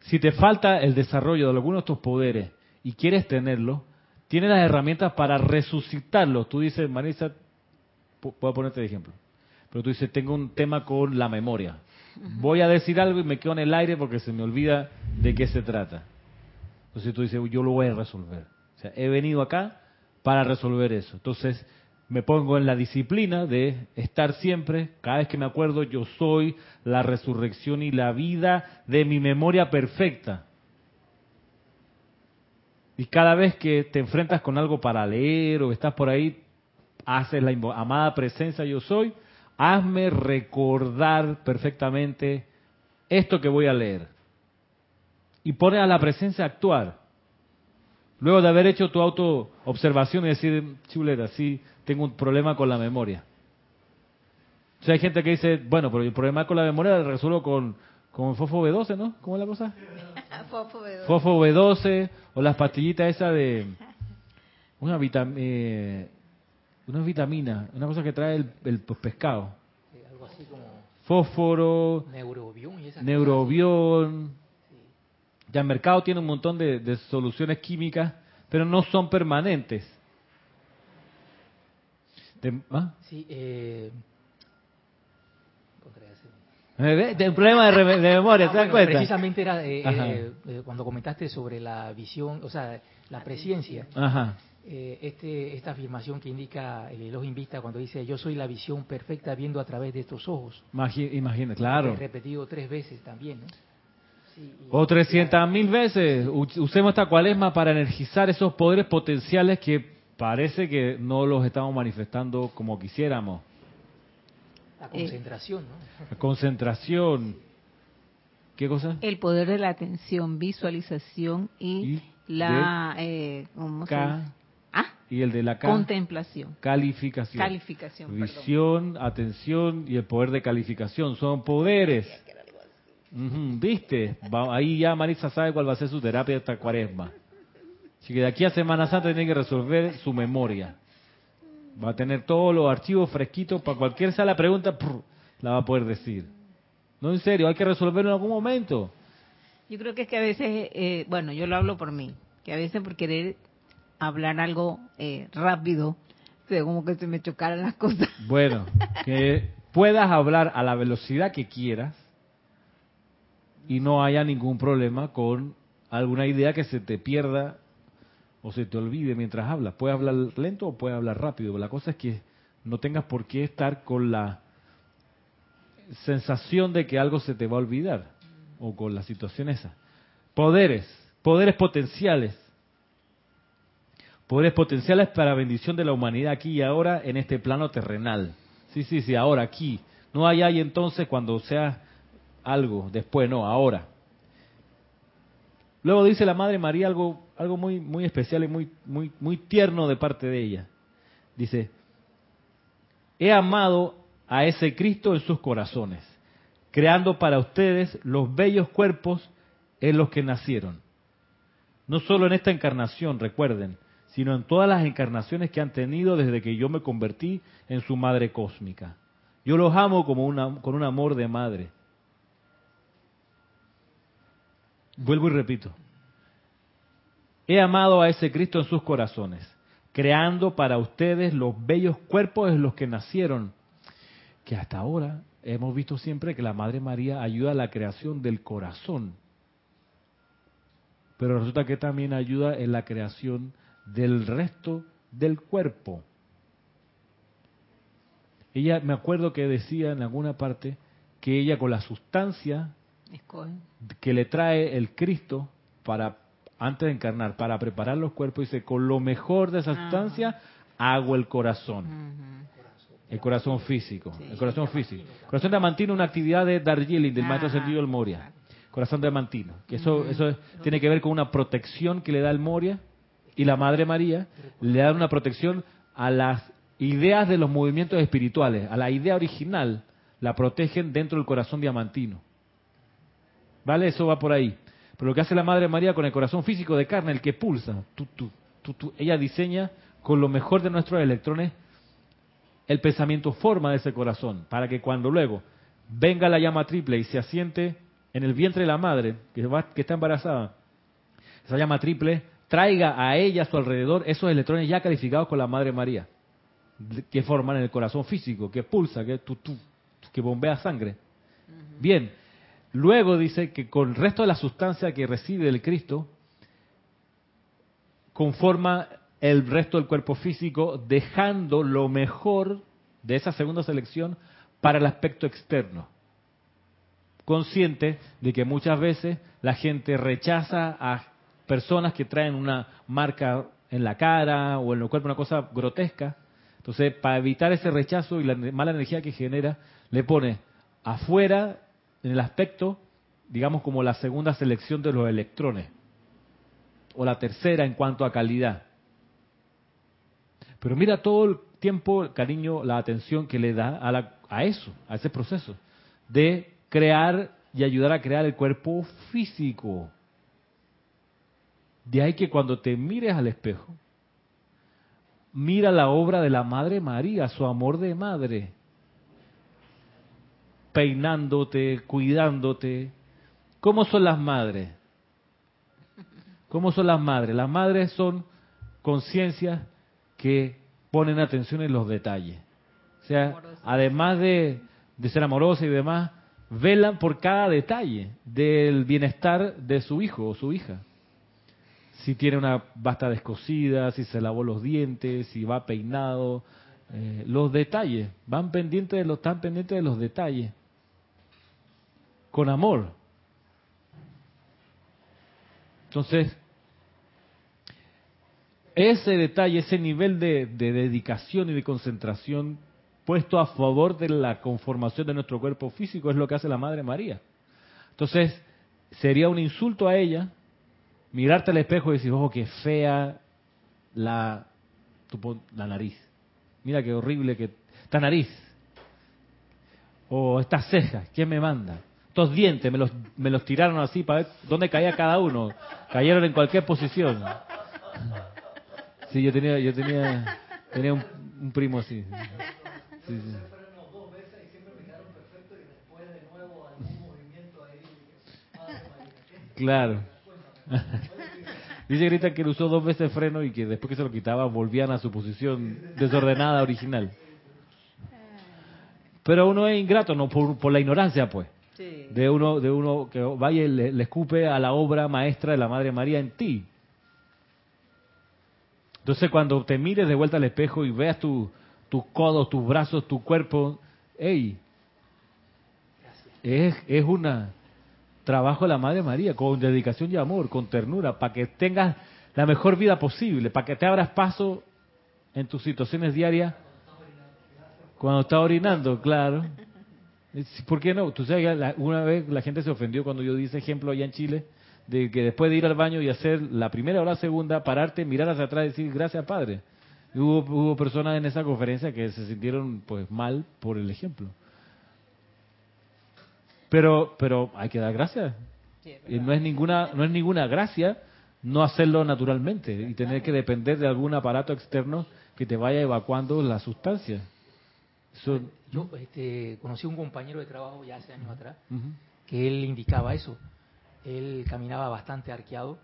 Si te falta el desarrollo de alguno de estos poderes y quieres tenerlo, tienes las herramientas para resucitarlos. Tú dices, Marisa, voy a ponerte de ejemplo, pero tú dices, tengo un tema con la memoria. Voy a decir algo y me quedo en el aire porque se me olvida de qué se trata. Entonces tú dices, yo lo voy a resolver. O sea, he venido acá para resolver eso. Entonces me pongo en la disciplina de estar siempre, cada vez que me acuerdo, yo soy la resurrección y la vida de mi memoria perfecta. Y cada vez que te enfrentas con algo para leer o estás por ahí, haces la amada presencia yo soy, hazme recordar perfectamente esto que voy a leer. Y pone a la presencia a actuar. Luego de haber hecho tu auto-observación y decir, chuleta, sí, tengo un problema con la memoria. O sea, hay gente que dice, bueno, pero el problema con la memoria lo resuelvo con, como Fofo B12, ¿no? ¿Cómo es la cosa? Fofo B12. Fofo B12 o las pastillitas esas de una vitamina, eh, una vitamina, una cosa que trae el, el pescado. Algo así como Fósforo, neurobión y esas neurobión. Ya el mercado tiene un montón de, de soluciones químicas, pero no son permanentes. De- ¿ah? Sí, eh. Eh, de- Un problema de, memoria, Ah, ¿te das bueno, cuenta? Precisamente era eh, eh, eh, cuando comentaste sobre la visión, o sea, la presencia. Ajá. eh, este, esta afirmación que indica el Elohim Vista cuando dice yo soy la visión perfecta viendo a través de estos ojos. Imagi- Imagina, claro. Repetido tres veces también, ¿no? O 300 mil veces. Usemos esta cuaresma para energizar esos poderes potenciales que parece que no los estamos manifestando como quisiéramos. La concentración, ¿no? La concentración. ¿Qué cosa? El poder de la atención, visualización y, Y la eh, ¿cómo se? Ah, Y el de la contemplación, calificación. calificación, perdón. Visión, atención y el poder de calificación. Son poderes. ¿Viste? Va- ahí ya Marisa sabe cuál va a ser su terapia esta cuaresma. Así que de aquí a Semana Santa tiene que resolver su memoria. Va a tener todos los archivos fresquitos para cualquier sea la pregunta, prr, la va a poder decir. No, en serio, hay que resolverlo en algún momento. Yo creo que es que a veces, eh, bueno, yo lo hablo por mí, que a veces por querer hablar algo eh, rápido, como que se me chocaran las cosas. Bueno, que puedas hablar a la velocidad que quieras y no haya ningún problema con alguna idea que se te pierda o se te olvide mientras hablas. Puedes hablar lento o puedes hablar rápido. La cosa es que no tengas por qué estar con la sensación de que algo se te va a olvidar o con la situación esa. Poderes, poderes potenciales. Poderes potenciales para bendición de la humanidad aquí y ahora en este plano terrenal. Sí, sí, sí, ahora aquí. No allá y entonces cuando sea algo, después, no, ahora. Luego dice la Madre María algo, algo muy, muy especial y muy, muy, muy tierno de parte de ella. Dice, he amado a ese Cristo en sus corazones, creando para ustedes los bellos cuerpos en los que nacieron. No solo en esta encarnación, recuerden, sino en todas las encarnaciones que han tenido desde que yo me convertí en su madre cósmica. Yo los amo como una, con un amor de madre. Vuelvo y repito. He amado a ese Cristo en sus corazones, creando para ustedes los bellos cuerpos en los que nacieron, que hasta ahora hemos visto siempre que la Madre María ayuda a la creación del corazón, pero resulta que también ayuda en la creación del resto del cuerpo. Ella, me acuerdo que decía en alguna parte que ella con la sustancia. Que le trae el Cristo para antes de encarnar, para preparar los cuerpos, dice, con lo mejor de esa Ajá. sustancia hago el corazón, el corazón físico, el corazón físico. Corazón diamantino, una actividad de Darjeeling, del maestro Ajá. sentido del Moria. Corazón diamantino, que eso, eso es- tiene que ver con una protección que le da el Moria y la Madre María le da una protección a las ideas de los movimientos espirituales, a la idea original, la protegen dentro del corazón diamantino. ¿Vale? Eso va por ahí. Pero lo que hace la Madre María con el corazón físico de carne, el que pulsa, tu, tu, tu, ella diseña con lo mejor de nuestros electrones el pensamiento forma de ese corazón, para que cuando luego venga la llama triple y se asiente en el vientre de la madre, que, va, que está embarazada, esa llama triple traiga a ella a su alrededor esos electrones ya calificados con la Madre María, que forman el corazón físico, que pulsa, que, tu, tu, que bombea sangre. Bien, luego dice que con el resto de la sustancia que recibe del Cristo, conforma el resto del cuerpo físico, dejando lo mejor de esa segunda selección para el aspecto externo. Consciente de que muchas veces la gente rechaza a personas que traen una marca en la cara o en el cuerpo, una cosa grotesca. Entonces, para evitar ese rechazo y la mala energía que genera, le pone afuera, en el aspecto, digamos como la segunda selección de los electrones, o la tercera en cuanto a calidad. Pero mira todo el tiempo, el cariño, la atención que le da a, la- a eso, a ese proceso, de crear y ayudar a crear el cuerpo físico. De ahí que cuando te mires al espejo, mira la obra de la Madre María, su amor de madre, peinándote, cuidándote. ¿Cómo son las madres? ¿Cómo son las madres? Las madres son conciencias que ponen atención en los detalles. O sea, además de, de ser amorosas y demás, velan por cada detalle del bienestar de su hijo o su hija si tiene una basta descosida, si se lavó los dientes, si va peinado, eh, los detalles, van pendientes de los, están pendientes de los detalles, con amor. Entonces, ese detalle, ese nivel de, de dedicación y de concentración puesto a favor de la conformación de nuestro cuerpo físico es lo que hace la Madre María. Entonces, sería un insulto a ella mirarte al espejo y decir, ojo, qué fea la, la nariz. Mira qué horrible que... Esta nariz. O estas cejas, ¿quién me manda? Estos dientes me los, me los tiraron así para ver dónde caía cada uno. Cayeron en cualquier posición. Sí, yo tenía, yo tenía, tenía un, primo así. Sí, sí. Claro. Dice Grita que usó dos veces freno y que después que se lo quitaba volvían a su posición desordenada original. Pero uno es ingrato, no por, la ignorancia, pues. De uno, de uno que vaya y le, escupe a la obra maestra de la Madre María en ti. Entonces cuando te mires de vuelta al espejo y veas tus codos, tus brazos, tu cuerpo, hey, es, es una trabajo de la Madre María, con dedicación y amor, con ternura, para que tengas la mejor vida posible, para que te abras paso en tus situaciones diarias cuando estás orinando, claro. ¿Por qué no? Tú sabes, una vez la gente se ofendió cuando yo di ese ejemplo allá en Chile, de que después de ir al baño y hacer la primera o la segunda, pararte, mirar hacia atrás y decir gracias Padre. hubo, hubo personas en esa conferencia que se sintieron pues mal por el ejemplo. Pero, pero hay que dar gracias. y no es ninguna, no es ninguna gracia no hacerlo naturalmente y tener que depender de algún aparato externo que te vaya evacuando la sustancia. Yo este, conocí a un compañero de trabajo ya hace años atrás que él indicaba eso. Él caminaba bastante arqueado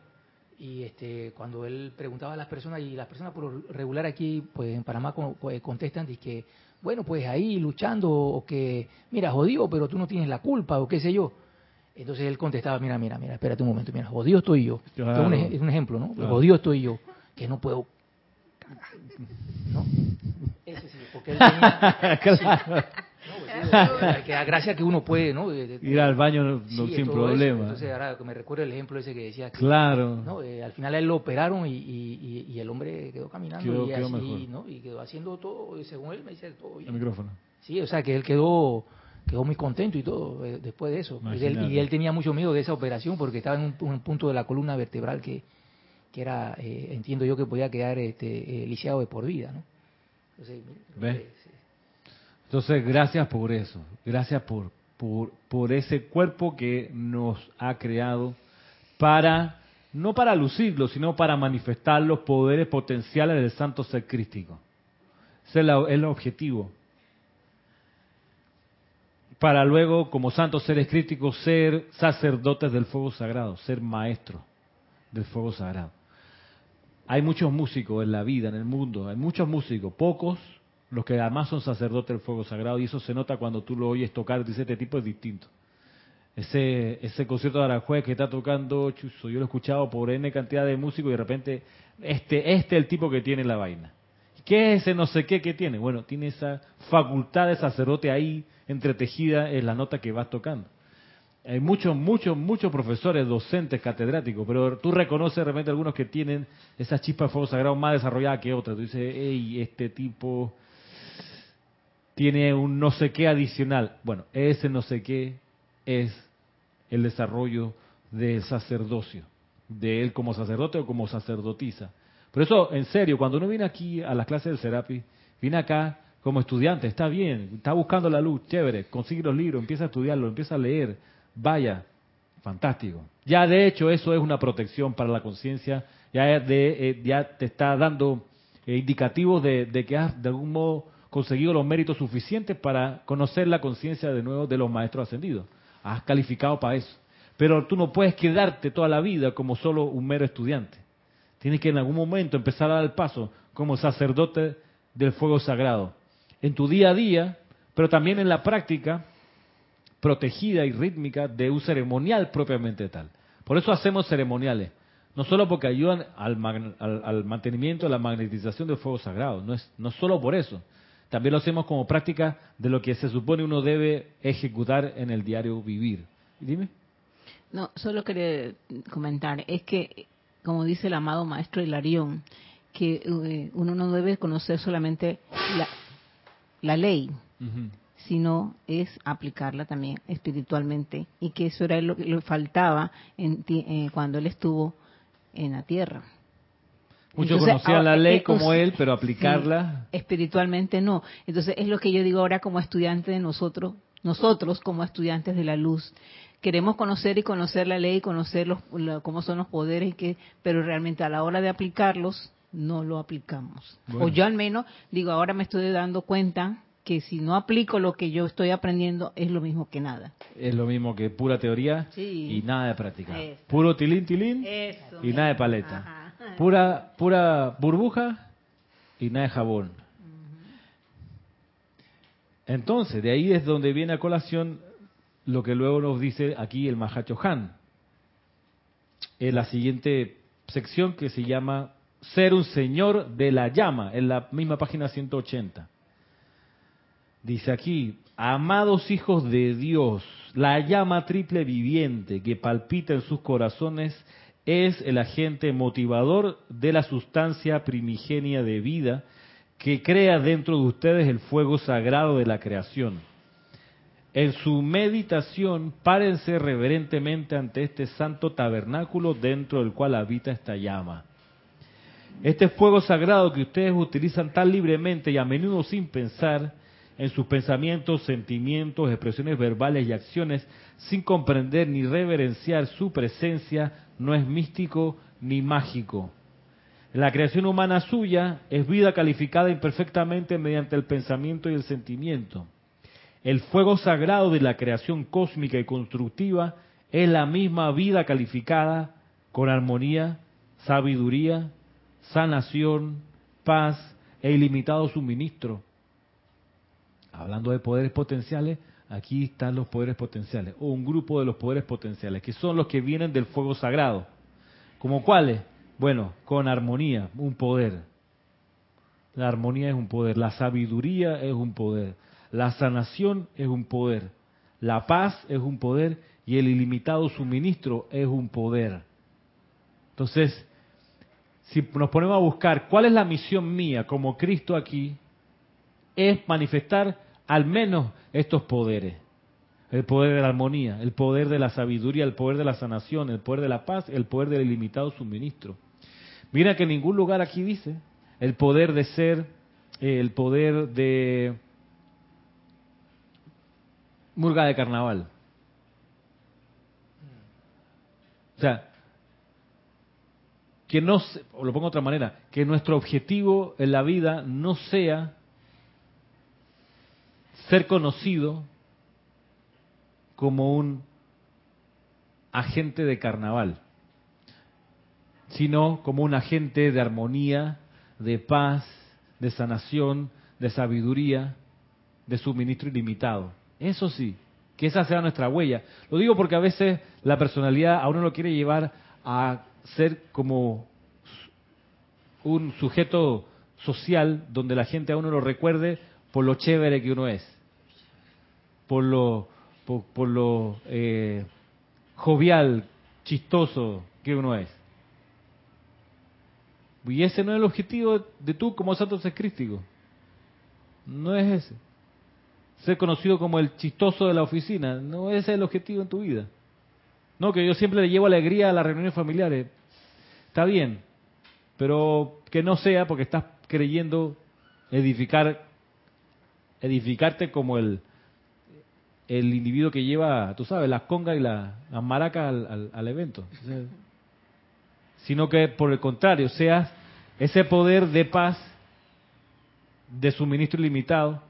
y este, cuando él preguntaba a las personas, y las personas por regular aquí pues en Panamá contestan de que bueno, pues ahí luchando, o que, mira, jodido, pero tú no tienes la culpa, o qué sé yo. Entonces él contestaba, mira, mira, mira, espérate un momento, mira, jodido estoy yo. Es, un, ejemplo, ¿no? Jodido estoy yo, que no puedo ¿No? Ese sí, porque él tenía... claro que da gracia que uno puede, ¿no? Ir al baño sin problema. Entonces, ahora me recuerdo el ejemplo ese que decía que, claro. ¿no? Eh, al final a él lo operaron y, y, el hombre quedó caminando y así, ¿no? Y quedó haciendo todo, según él me dice todo bien. El micrófono. Sí, o sea que él quedó quedó muy contento y todo eh, después de eso. Y él, tenía mucho miedo de esa operación porque estaba en un, punto de la columna vertebral que, que era, eh, entiendo yo que podía quedar este, lisiado de por vida, ¿no? Entonces, entonces, gracias por eso, gracias por, por, ese cuerpo que nos ha creado para, no para lucirlo, sino para manifestar los poderes potenciales del santo ser crístico. Ese es el objetivo. Para luego, como santos seres críticos, ser sacerdotes del fuego sagrado, ser maestros del fuego sagrado. Hay muchos músicos en la vida, en el mundo, hay muchos músicos, pocos los que además son sacerdotes del fuego sagrado, y eso se nota cuando tú lo oyes tocar, dice, este tipo es distinto. Ese, ese concierto de Aranjuez que está tocando, chuzo, yo lo he escuchado por N cantidad de músicos y de repente, este, este es el tipo que tiene la vaina. ¿Qué es ese no sé qué que tiene? Bueno, tiene esa facultad de sacerdote ahí entretejida en la nota que vas tocando. Hay muchos, muchos, muchos profesores, docentes, catedráticos, pero tú reconoces de repente algunos que tienen esa chispa de fuego sagrado más desarrollada que otras. Tú dices, hey, este tipo tiene un no sé qué adicional. Bueno, ese no sé qué es el desarrollo del sacerdocio, de él como sacerdote o como sacerdotisa. Por eso, en serio, cuando uno viene aquí a las clases del Serapi, viene acá como estudiante, está bien, está buscando la luz, chévere, consigue los libros, empieza a estudiarlo, empieza a leer, vaya, fantástico. Ya de hecho eso es una protección para la conciencia, ya, eh, ya te está dando eh, indicativos de, de que has de algún modo conseguido los méritos suficientes para conocer la conciencia de nuevo de los maestros ascendidos. Has calificado para eso. Pero tú no puedes quedarte toda la vida como solo un mero estudiante. Tienes que en algún momento empezar a dar el paso como sacerdote del fuego sagrado. En tu día a día, pero también en la práctica protegida y rítmica de un ceremonial propiamente tal. Por eso hacemos ceremoniales. No solo porque ayudan al, mantenimiento de la magnetización del fuego sagrado, no es no solo por eso. También lo hacemos como práctica de lo que se supone uno debe ejecutar en el diario vivir. Dime. No, solo quería comentar, es que, como dice el amado maestro Hilarión, que eh, uno no debe conocer solamente la, ley, sino es aplicarla también espiritualmente, y que eso era lo que le faltaba en, eh, cuando él estuvo en la tierra. Muchos conocían la ley como él, pero aplicarla. espiritualmente no. Entonces es lo que yo digo ahora como estudiante de nosotros, nosotros como estudiantes de la luz queremos conocer y conocer la ley, conocer los, cómo son los poderes, y que, pero realmente a la hora de aplicarlos no lo aplicamos. O yo al menos digo, ahora me estoy dando cuenta que si no aplico lo que yo estoy aprendiendo es lo mismo que nada. Es lo mismo que pura teoría y nada de práctica. Puro tilín tilín y nada de paleta. Pura pura burbuja y nada de jabón. Entonces, de ahí es donde viene a colación lo que luego nos dice aquí el Mahacho Han. En la siguiente sección que se llama Ser un Señor de la Llama, en la misma página 180. Dice aquí, amados hijos de Dios, la llama triple viviente que palpita en sus corazones es el agente motivador de la sustancia primigenia de vida que crea dentro de ustedes el fuego sagrado de la creación en su meditación, párense reverentemente ante este santo tabernáculo dentro del cual habita esta llama. Este fuego sagrado que ustedes utilizan tan libremente y a menudo sin pensar en sus pensamientos, sentimientos, expresiones verbales y acciones, sin comprender ni reverenciar su presencia, no es místico ni mágico. La creación humana suya es vida calificada imperfectamente mediante el pensamiento y el sentimiento. El fuego sagrado de la creación cósmica y constructiva es la misma vida calificada con armonía, sabiduría, sanación, paz e ilimitado suministro. Hablando de poderes potenciales, aquí están los poderes potenciales, o un grupo de los poderes potenciales, que son los que vienen del fuego sagrado. ¿Como cuáles? Bueno, con armonía, un poder. La armonía es un poder, la sabiduría es un poder, la sanación es un poder, la paz es un poder y el ilimitado suministro es un poder. Entonces, si nos ponemos a buscar cuál es la misión mía como Cristo aquí, es manifestar al menos estos poderes. El poder de la armonía, el poder de la sabiduría, el poder de la sanación, el poder de la paz, el poder del ilimitado suministro. Mira que en ningún lugar aquí dice el poder de ser, el poder de murga de carnaval. O sea, que no, o lo pongo de otra manera, que nuestro objetivo en la vida no sea ser conocido como un agente de carnaval, sino como un agente de armonía, de paz, de sanación, de sabiduría, de suministro ilimitado. Eso sí, que esa sea nuestra huella. Lo digo porque a veces la personalidad a uno lo quiere llevar a ser como un sujeto social donde la gente a uno lo recuerde por lo chévere que uno es, por lo, por, lo eh, jovial, chistoso que uno es. Y ese no es el objetivo de tú como santo crístico. No es ese ser conocido como el chistoso de la oficina. No ese es el objetivo en tu vida. No, que yo siempre le llevo alegría a las reuniones familiares. Está bien, pero que no sea porque estás creyendo edificar, edificarte como el, el individuo que lleva, tú sabes, las congas y las maracas al, evento. sino que por el contrario, seas ese poder de paz, de suministro ilimitado,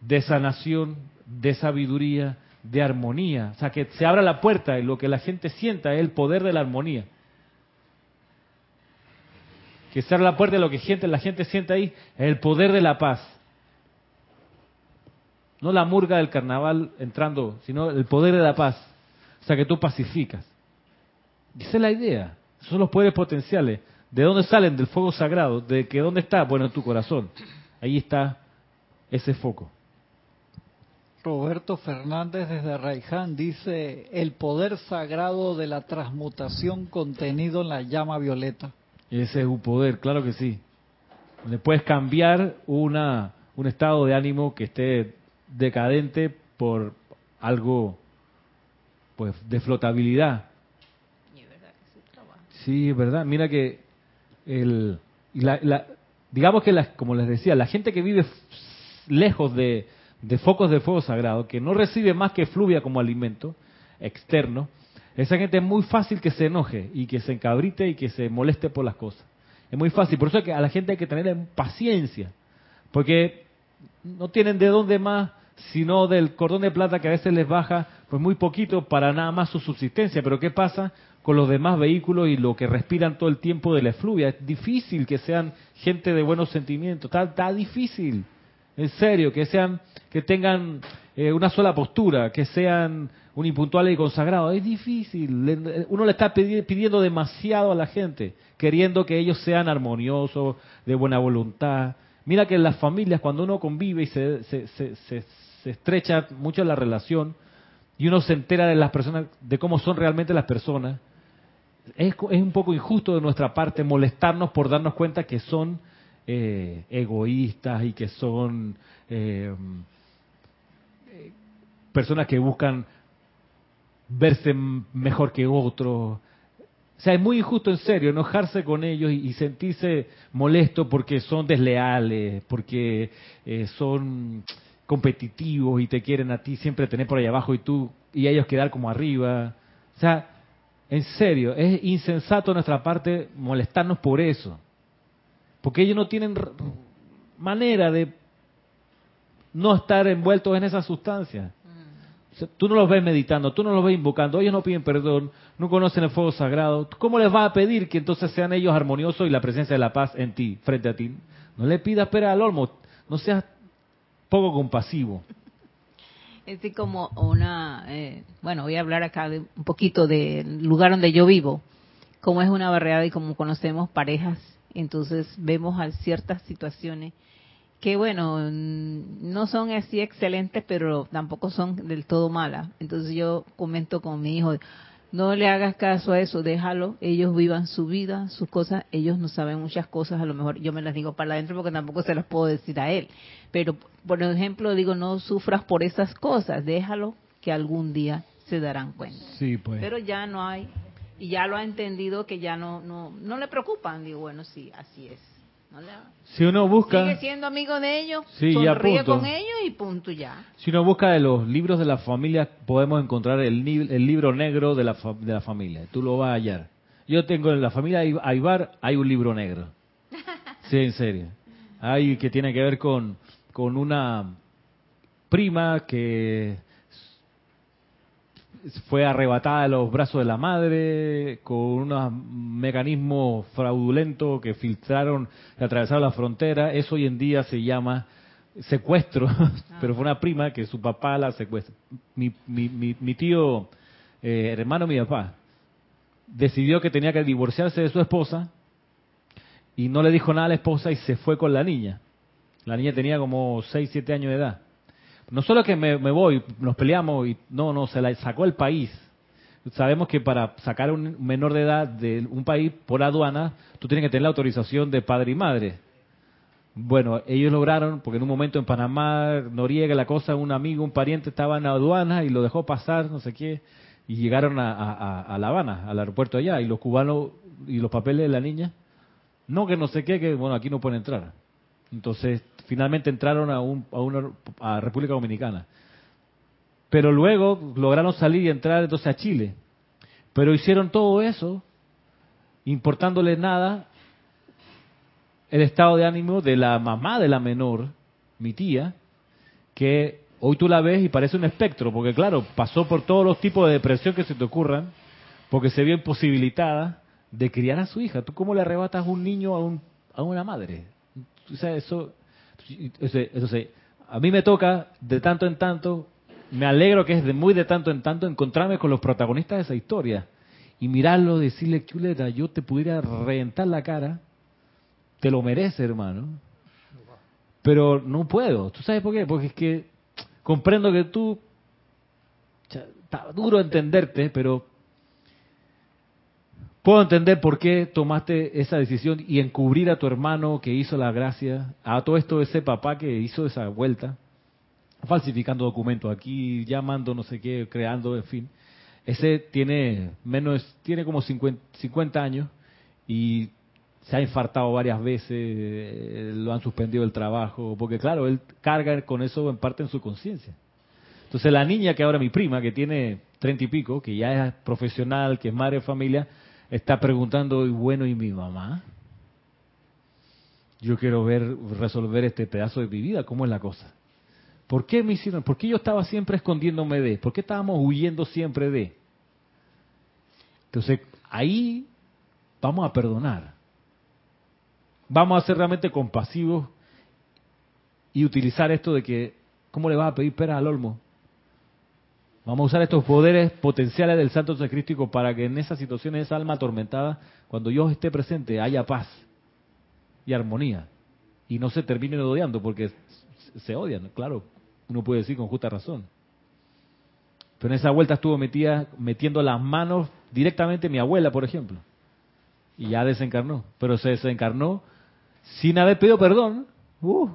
de sanación, de sabiduría, de armonía. O sea, que se abra la puerta y lo que la gente sienta es el poder de la armonía. Que se abra la puerta y lo que gente, la gente sienta ahí es el poder de la paz. No la murga del carnaval entrando, sino el poder de la paz. O sea, que tú pacificas. esa es la idea. Esos son los poderes potenciales. ¿De dónde salen? Del fuego sagrado. ¿De que dónde está? Bueno, en tu corazón. Ahí está ese foco. Roberto Fernández desde Raiján dice, el poder sagrado de la transmutación contenido en la llama violeta. Ese es un poder, claro que sí. Le puedes cambiar una, un estado de ánimo que esté decadente por algo pues de flotabilidad. Sí, es verdad. Mira que el, la, digamos que, como les decía, la gente que vive lejos de, de focos de fuego sagrado, que no recibe más que fluvia como alimento externo, esa gente es muy fácil que se enoje y que se encabrite y que se moleste por las cosas. Es muy fácil. Por eso es que a la gente hay que tener paciencia. Porque no tienen de dónde más sino del cordón de plata que a veces les baja pues muy poquito para nada más su subsistencia. Pero ¿qué pasa con los demás vehículos y lo que respiran todo el tiempo de la efluvia? Es difícil que sean gente de buenos sentimientos, está, difícil. En serio, que sean, que tengan eh, una sola postura, que sean un impuntual y consagrado. Es difícil. Uno le está pidiendo demasiado a la gente, queriendo que ellos sean armoniosos, de buena voluntad. Mira que en las familias, cuando uno convive y se, se, estrecha mucho la relación y uno se entera de las personas, de cómo son realmente las personas, es, es un poco injusto de nuestra parte molestarnos por darnos cuenta que son eh, egoístas y que son eh, personas que buscan verse mejor que otros. O sea, es muy injusto en serio enojarse con ellos y, sentirse molesto porque son desleales, porque eh, son competitivos y te quieren a ti siempre tener por ahí abajo y tú y ellos quedar como arriba. O sea, en serio, es insensato nuestra parte molestarnos por eso. Porque ellos no tienen manera de no estar envueltos en esa sustancia. tú no los ves meditando, tú no los ves invocando, ellos no piden perdón, no conocen el fuego sagrado. ¿Cómo les va a pedir que entonces sean ellos armoniosos y la presencia de la paz en ti, frente a ti? No le pidas pera al olmo, no seas poco compasivo. Es como una, eh, bueno, voy a hablar acá de un poquito del lugar donde yo vivo, como es una barriada y como conocemos parejas entonces vemos a ciertas situaciones que bueno, no son así excelentes, pero tampoco son del todo malas. Entonces yo comento con mi hijo, no le hagas caso a eso, déjalo, ellos vivan su vida, sus cosas, ellos no saben muchas cosas, a lo mejor yo me las digo para adentro porque tampoco se las puedo decir a él. Pero, por ejemplo, digo, no sufras por esas cosas, déjalo que algún día se darán cuenta. Sí, pues. Pero ya no hay y ya lo ha entendido que ya no no no le preocupan digo bueno sí así es si uno busca sigue siendo amigo de ellos sonríe con ellos y punto ya. Si uno busca de los libros de la familia podemos encontrar el, el libro negro de la, de la familia. Tú lo vas a hallar. Yo tengo en la familia Aibar hay un libro negro. Sí en serio. Hay que tiene que ver con con una prima que fue arrebatada de los brazos de la madre con unos mecanismos fraudulentos que filtraron y atravesaron la frontera. Eso hoy en día se llama secuestro, pero fue una prima que su papá la secuestra. Mi, mi, mi, tío, eh, hermano mi papá, decidió que tenía que divorciarse de su esposa y no le dijo nada a la esposa y se fue con la niña. La niña tenía como 6, 7 años de edad. No solo que me, voy, nos peleamos y no, no, se la sacó el país. Sabemos que para sacar a un menor de edad de un país por aduana, tú tienes que tener la autorización de padre y madre. Bueno, ellos lograron, porque en un momento en Panamá, Noriega, la cosa, un amigo, un pariente estaba en aduana y lo dejó pasar, no sé qué, y llegaron a, a La Habana, al aeropuerto allá, y los cubanos y los papeles de la niña, no, que no sé qué, que bueno, aquí no pueden entrar. Entonces, finalmente entraron a, un, a una a República Dominicana. pero luego lograron salir y entrar entonces a Chile. Pero hicieron todo eso, importándole nada el estado de ánimo de la mamá de la menor, mi tía, que hoy tú la ves y parece un espectro, porque claro, pasó por todos los tipos de depresión que se te ocurran, porque se vio imposibilitada de criar a su hija. ¿Tú cómo le arrebatas un niño a, un, a una madre? O sea, eso, a mí me toca de tanto en tanto, me alegro que es de muy de tanto en tanto encontrarme con los protagonistas de esa historia y mirarlo, decirle, chuleta, yo te pudiera reventar la cara, te lo merece, hermano. Pero no puedo. ¿Tú sabes por qué? Porque es que comprendo que tú, está duro entenderte, pero puedo entender por qué tomaste esa decisión y encubrir a tu hermano que hizo la gracia, a todo esto ese papá que hizo esa vuelta, falsificando documentos aquí, llamando no sé qué, creando, en fin. Ese tiene menos, tiene como 50, años y se ha infartado varias veces, eh, lo han suspendido el trabajo, porque claro, él carga con eso en parte en su conciencia. Entonces la niña que ahora mi prima, que tiene treinta y pico, que ya es profesional, que es madre de familia, está preguntando, y bueno, ¿y mi mamá? Yo quiero ver, resolver este pedazo de mi vida, ¿cómo es la cosa? ¿Por qué me hicieron? ¿Por qué yo estaba siempre escondiéndome de? ¿Por qué estábamos huyendo siempre de? Entonces, ahí vamos a perdonar. Vamos a ser realmente compasivos y utilizar esto de que, ¿cómo le vas a pedir pera al olmo? Vamos a usar estos poderes potenciales del Santo Sacrístico para que en esas situaciones, esa alma atormentada, cuando Dios esté presente, haya paz y armonía. Y no se terminen odiando, porque se odian, claro, uno puede decir con justa razón. Pero en esa vuelta estuvo metida, metiendo las manos directamente mi abuela, por ejemplo. Y ya desencarnó. Pero se desencarnó sin haber pedido perdón. Uh,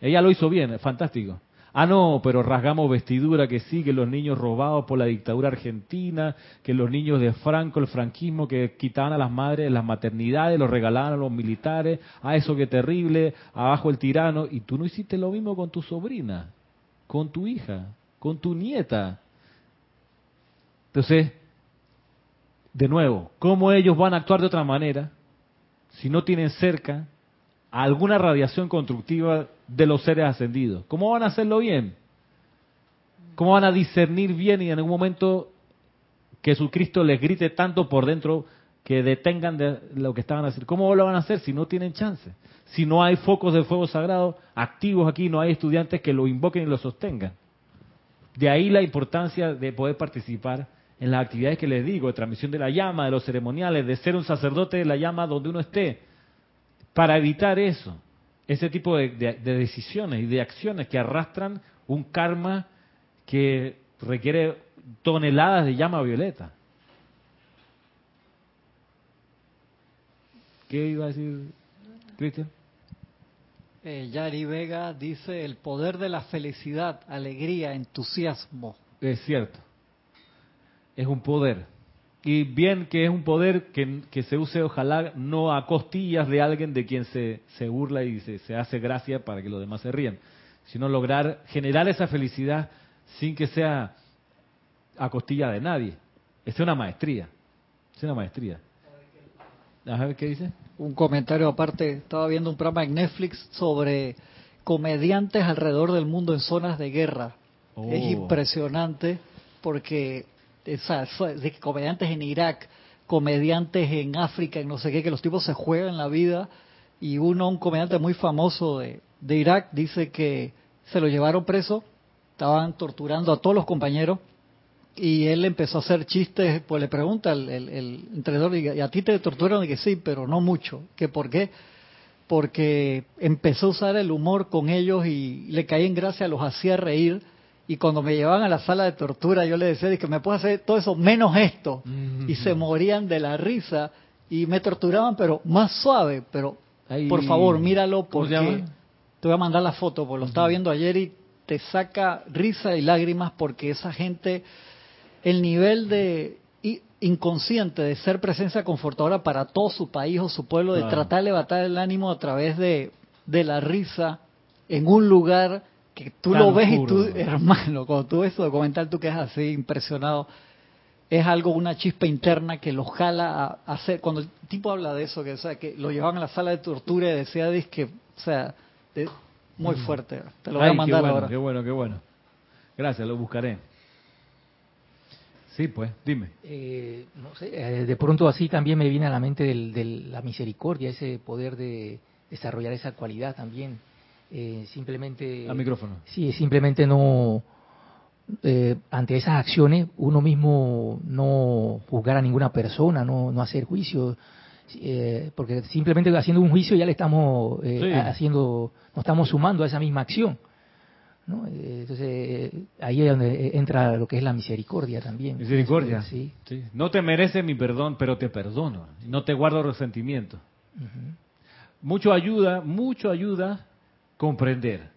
ella lo hizo bien, fantástico. Ah, no, pero rasgamos vestidura, que sí, que los niños robados por la dictadura argentina, que los niños de Franco, el franquismo, que quitaban a las madres las maternidades, los regalaban a los militares, ah, eso que terrible, abajo el tirano, y tú no hiciste lo mismo con tu sobrina, con tu hija, con tu nieta. Entonces, de nuevo, ¿cómo ellos van a actuar de otra manera si no tienen cerca alguna radiación constructiva de los seres ascendidos. ¿Cómo van a hacerlo bien? ¿Cómo van a discernir bien y en algún momento que Jesucristo les grite tanto por dentro que detengan de lo que estaban haciendo? ¿Cómo lo van a hacer si no tienen chance? Si no hay focos de fuego sagrado activos aquí, no hay estudiantes que lo invoquen y lo sostengan. De ahí la importancia de poder participar en las actividades que les digo, de transmisión de la llama, de los ceremoniales, de ser un sacerdote de la llama donde uno esté, para evitar eso, ese tipo de, decisiones y de acciones que arrastran un karma que requiere toneladas de llama violeta. ¿Qué iba a decir Cristian? Eh, Yari Vega dice el poder de la felicidad, alegría, entusiasmo. Es cierto. Es un poder. Y bien que es un poder que, se use, ojalá, no a costillas de alguien de quien se, se burla y se, se, hace gracia para que los demás se rían, sino lograr generar esa felicidad sin que sea a costilla de nadie. Es una maestría. Es una maestría. A ver qué dice. Un comentario aparte, estaba viendo un programa en Netflix sobre comediantes alrededor del mundo en zonas de guerra. Es oh. impresionante porque de comediantes en Irak, comediantes en África, en no sé qué, que los tipos se juegan la vida. Y uno, un comediante muy famoso de, Irak, dice que se lo llevaron preso, estaban torturando a todos los compañeros y él empezó a hacer chistes, pues le pregunta el, el, entrenador, ¿y a ti te torturaron? Y que sí, pero no mucho. ¿Que por qué? Porque empezó a usar el humor con ellos y le caía en gracia, los hacía reír y cuando me llevaban a la sala de tortura, yo le decía que me puedo hacer todo eso menos esto. Y se morían de la risa y me torturaban, pero más suave. Pero por favor, míralo porque te voy a mandar la foto, porque lo estaba viendo ayer y te saca risa y lágrimas porque esa gente, el nivel de inconsciente de ser presencia confortadora para todo su país o su pueblo, de tratar de levantar el ánimo a través de, de la risa en un lugar que tú Tan lo ves y tú, hermano, cuando tú ves ese documental, tú quedas así impresionado. Es algo, una chispa interna que lo jala a hacer. Cuando el tipo habla de eso, que, o sea, que lo llevaban a la sala de tortura y decía, que, o sea, de- muy fuerte. Te lo voy. Ay, a mandar qué bueno, ahora. Qué bueno, qué bueno. Gracias, lo buscaré. Sí, pues, dime. Eh, no sé, eh, de pronto así también me viene a la mente del- del- la misericordia, ese poder de desarrollar esa cualidad también. Eh, simplemente. Al micrófono. Sí, simplemente no. eh, ante esas acciones, uno mismo no juzgar a ninguna persona, no, no hacer juicio. eh, porque simplemente haciendo un juicio ya le estamos eh, Sí. haciendo, nos estamos sumando a esa misma acción. ¿no? Eh, Entonces, ahí es donde entra lo que es la misericordia también. Misericordia. Sí. Sí. No te merece mi perdón, pero te perdono. No te guardo resentimiento. Mucho ayuda, mucho ayuda comprender.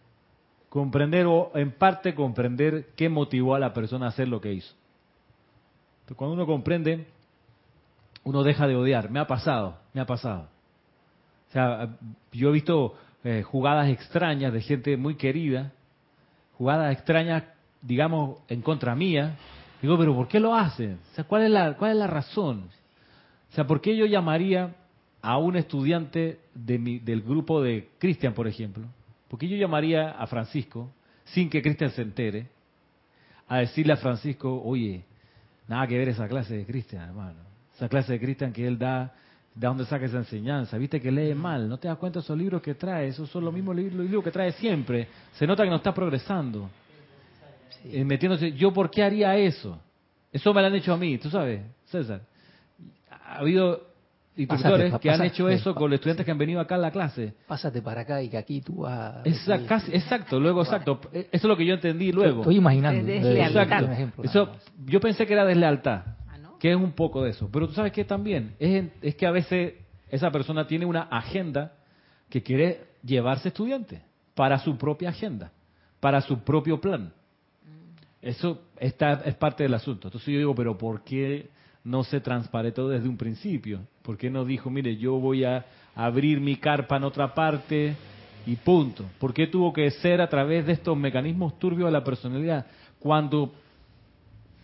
Comprender o en parte comprender qué motivó a la persona a hacer lo que hizo. Pero cuando uno comprende, uno deja de odiar. Me ha pasado, me ha pasado. O sea, yo he visto eh, jugadas extrañas de gente muy querida, jugadas extrañas, digamos, en contra mía. Digo, pero ¿por qué lo hacen? O sea, ¿cuál es la, cuál es la razón? O sea, ¿por qué yo llamaría a un estudiante de mi- del grupo de Cristian, por ejemplo? ¿Por qué yo llamaría a Francisco, sin que Cristian se entere, a decirle a Francisco, oye, nada que ver esa clase de Cristian, hermano? Esa clase de Cristian que él da, ¿de dónde saca esa enseñanza? ¿Viste que lee mal? ¿No te das cuenta de esos libros que trae? Esos son los mismos libros que trae siempre. Se nota que no está progresando. Eh, metiéndose, ¿yo por qué haría eso? Eso me lo han hecho a mí, tú sabes, César. Ha habido instructores Pásate, que han hecho sí, eso con los estudiantes que han venido acá a la clase. Pásate para acá y que aquí tú vas... Exacto, casi- exacto, luego exacto. Eso es lo que yo entendí luego. Estoy imaginando. Eh, deslealtad. Exacto. Eso, yo pensé que era deslealtad, Ah, ¿no? que es un poco de eso. Pero tú sabes que también es, es que a veces esa persona tiene una agenda que quiere llevarse estudiantes para su propia agenda, para su propio plan. Eso está, es parte del asunto. Entonces yo digo, pero ¿por qué no se transparentó desde un principio? ¿Por qué no dijo, mire, yo voy a abrir mi carpa en otra parte y punto? ¿Por qué tuvo que ser a través de estos mecanismos turbios de la personalidad? Cuando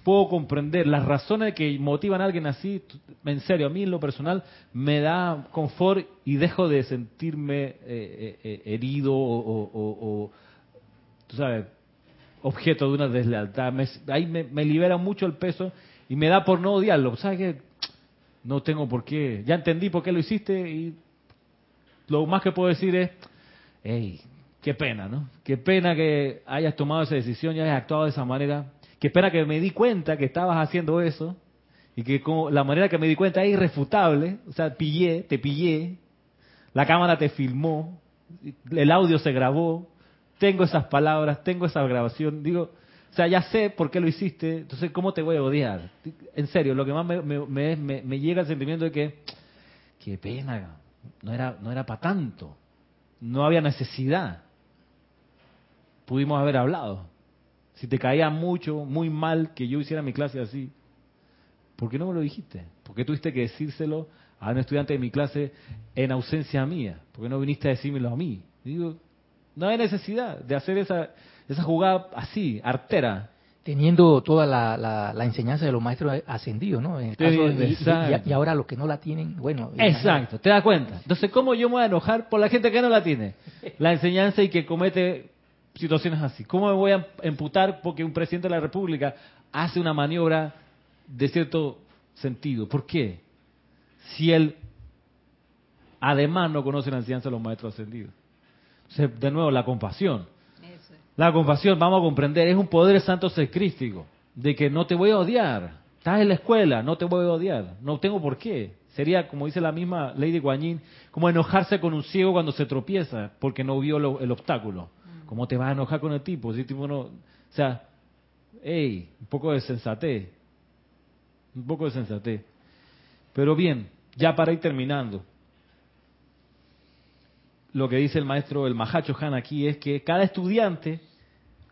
puedo comprender las razones que motivan a alguien así, en serio, a mí en lo personal me da confort y dejo de sentirme eh, eh, eh, herido o, o- tú sabes, objeto de una deslealtad. Ahí me libera mucho el peso y me da por no odiarlo. ¿Sabes qué? No tengo por qué. Ya entendí por qué lo hiciste y lo más que puedo decir es, hey, qué pena, ¿no? Qué pena que hayas tomado esa decisión y hayas actuado de esa manera. Qué pena que me di cuenta que estabas haciendo eso y que como la manera que me di cuenta es irrefutable. O sea, pillé, te pillé, la cámara te filmó, el audio se grabó, tengo esas palabras, tengo esa grabación. Digo, o sea, ya sé por qué lo hiciste, entonces, ¿cómo te voy a odiar? En serio, lo que más me, me, me- me- llega el sentimiento de que, qué pena, no era, no era para tanto, no había necesidad. Pudimos haber hablado. Si te caía mucho, muy mal que yo hiciera mi clase así, ¿por qué no me lo dijiste? ¿Por qué tuviste que decírselo a un estudiante de mi clase en ausencia mía? ¿Por qué no viniste a decírmelo a mí? Digo, no hay necesidad de hacer esa, esa jugada así, artera. Teniendo toda la, la, la enseñanza de los maestros ascendidos, ¿no? En el caso de- y- y, ahora los que no la tienen, bueno. Exacto, te das cuenta. Entonces, ¿cómo yo me voy a enojar por la gente que no la tiene? La enseñanza y que comete situaciones así. ¿Cómo me voy a emputar porque un presidente de la República hace una maniobra de cierto sentido? ¿Por qué? Si él además no conoce la enseñanza de los maestros ascendidos. Entonces, de nuevo, la compasión. La compasión, vamos a comprender, es un poder santo secrístico, de que no te voy a odiar. Estás en la escuela, no te voy a odiar. No tengo por qué. Sería, como dice la misma Lady Guanyin, como enojarse con un ciego cuando se tropieza porque no vio lo- el obstáculo. ¿Cómo te vas a enojar con el tipo? Si el tipo no... O sea, hey, un poco de sensatez. Un poco de sensatez. Pero bien, ya para ir terminando lo que dice el maestro, el Mahacho Han aquí es que cada estudiante,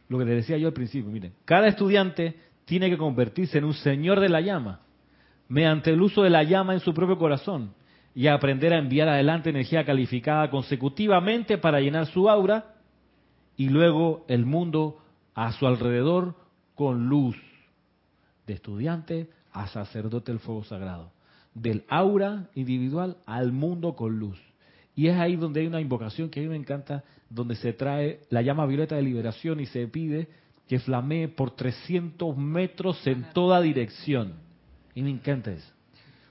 lo que les decía yo al principio, miren, cada estudiante tiene que convertirse en un señor de la llama, mediante el uso de la llama en su propio corazón, y aprender a enviar adelante energía calificada consecutivamente para llenar su aura y luego el mundo a su alrededor con luz, de estudiante a sacerdote del fuego sagrado, del aura individual al mundo con luz. Y es ahí donde hay una invocación que a mí me encanta, donde se trae la llama violeta de liberación y se pide que flamee por 300 metros en toda dirección. Y me encanta eso.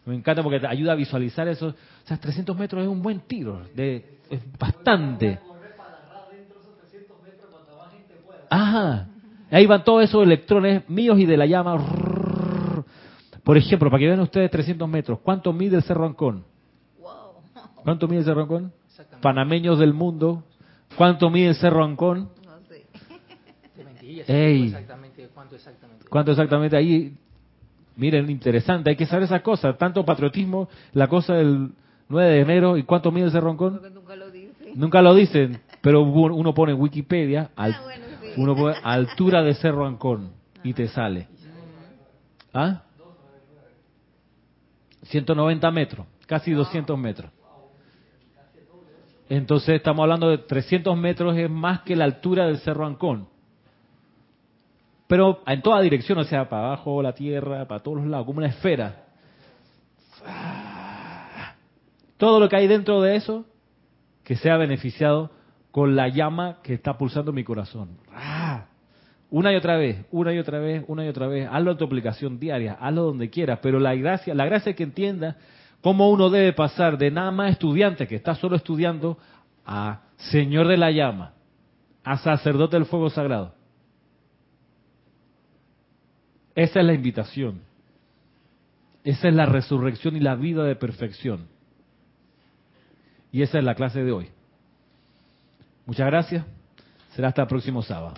Me encanta porque te ayuda a visualizar eso. O sea, 300 metros es un buen tiro, de, es bastante. Ajá. Ahí van todos esos electrones míos y de la llama. Por ejemplo, para que vean ustedes 300 metros, ¿cuánto mide el Cerro Ancón? ¿Cuánto mide el Cerro Ancón? Panameños del mundo, ¿cuánto mide el Cerro Ancón? No sé. Ey. Exactamente, ¿cuánto exactamente? ¿Cuánto exactamente ahí? Miren, interesante, hay que saber esas cosas. Tanto patriotismo, la cosa del 9 de enero, ¿y cuánto mide el Cerro Ancón? Porque nunca lo dice. Nunca lo dicen, pero uno pone en Wikipedia, al- Ah, bueno, sí. uno pone altura de Cerro Ancón y te sale. ¿Ah? 190 metros, casi 200 metros. Entonces estamos hablando de 300 metros es más que la altura del Cerro Ancón. Pero en toda dirección, o sea, para abajo, la tierra, para todos los lados, como una esfera. Todo lo que hay dentro de eso, que sea beneficiado con la llama que está pulsando mi corazón. ¡Ah! Una y otra vez, una y otra vez, una y otra vez. Hazlo en tu aplicación diaria, hazlo donde quieras. Pero la gracia, la gracia es que entienda cómo uno debe pasar de nada más estudiante que está solo estudiando a Señor de la llama, a sacerdote del fuego sagrado. Esa es la invitación. Esa es la resurrección y la vida de perfección. Y esa es la clase de hoy. Muchas gracias. Será hasta el próximo sábado.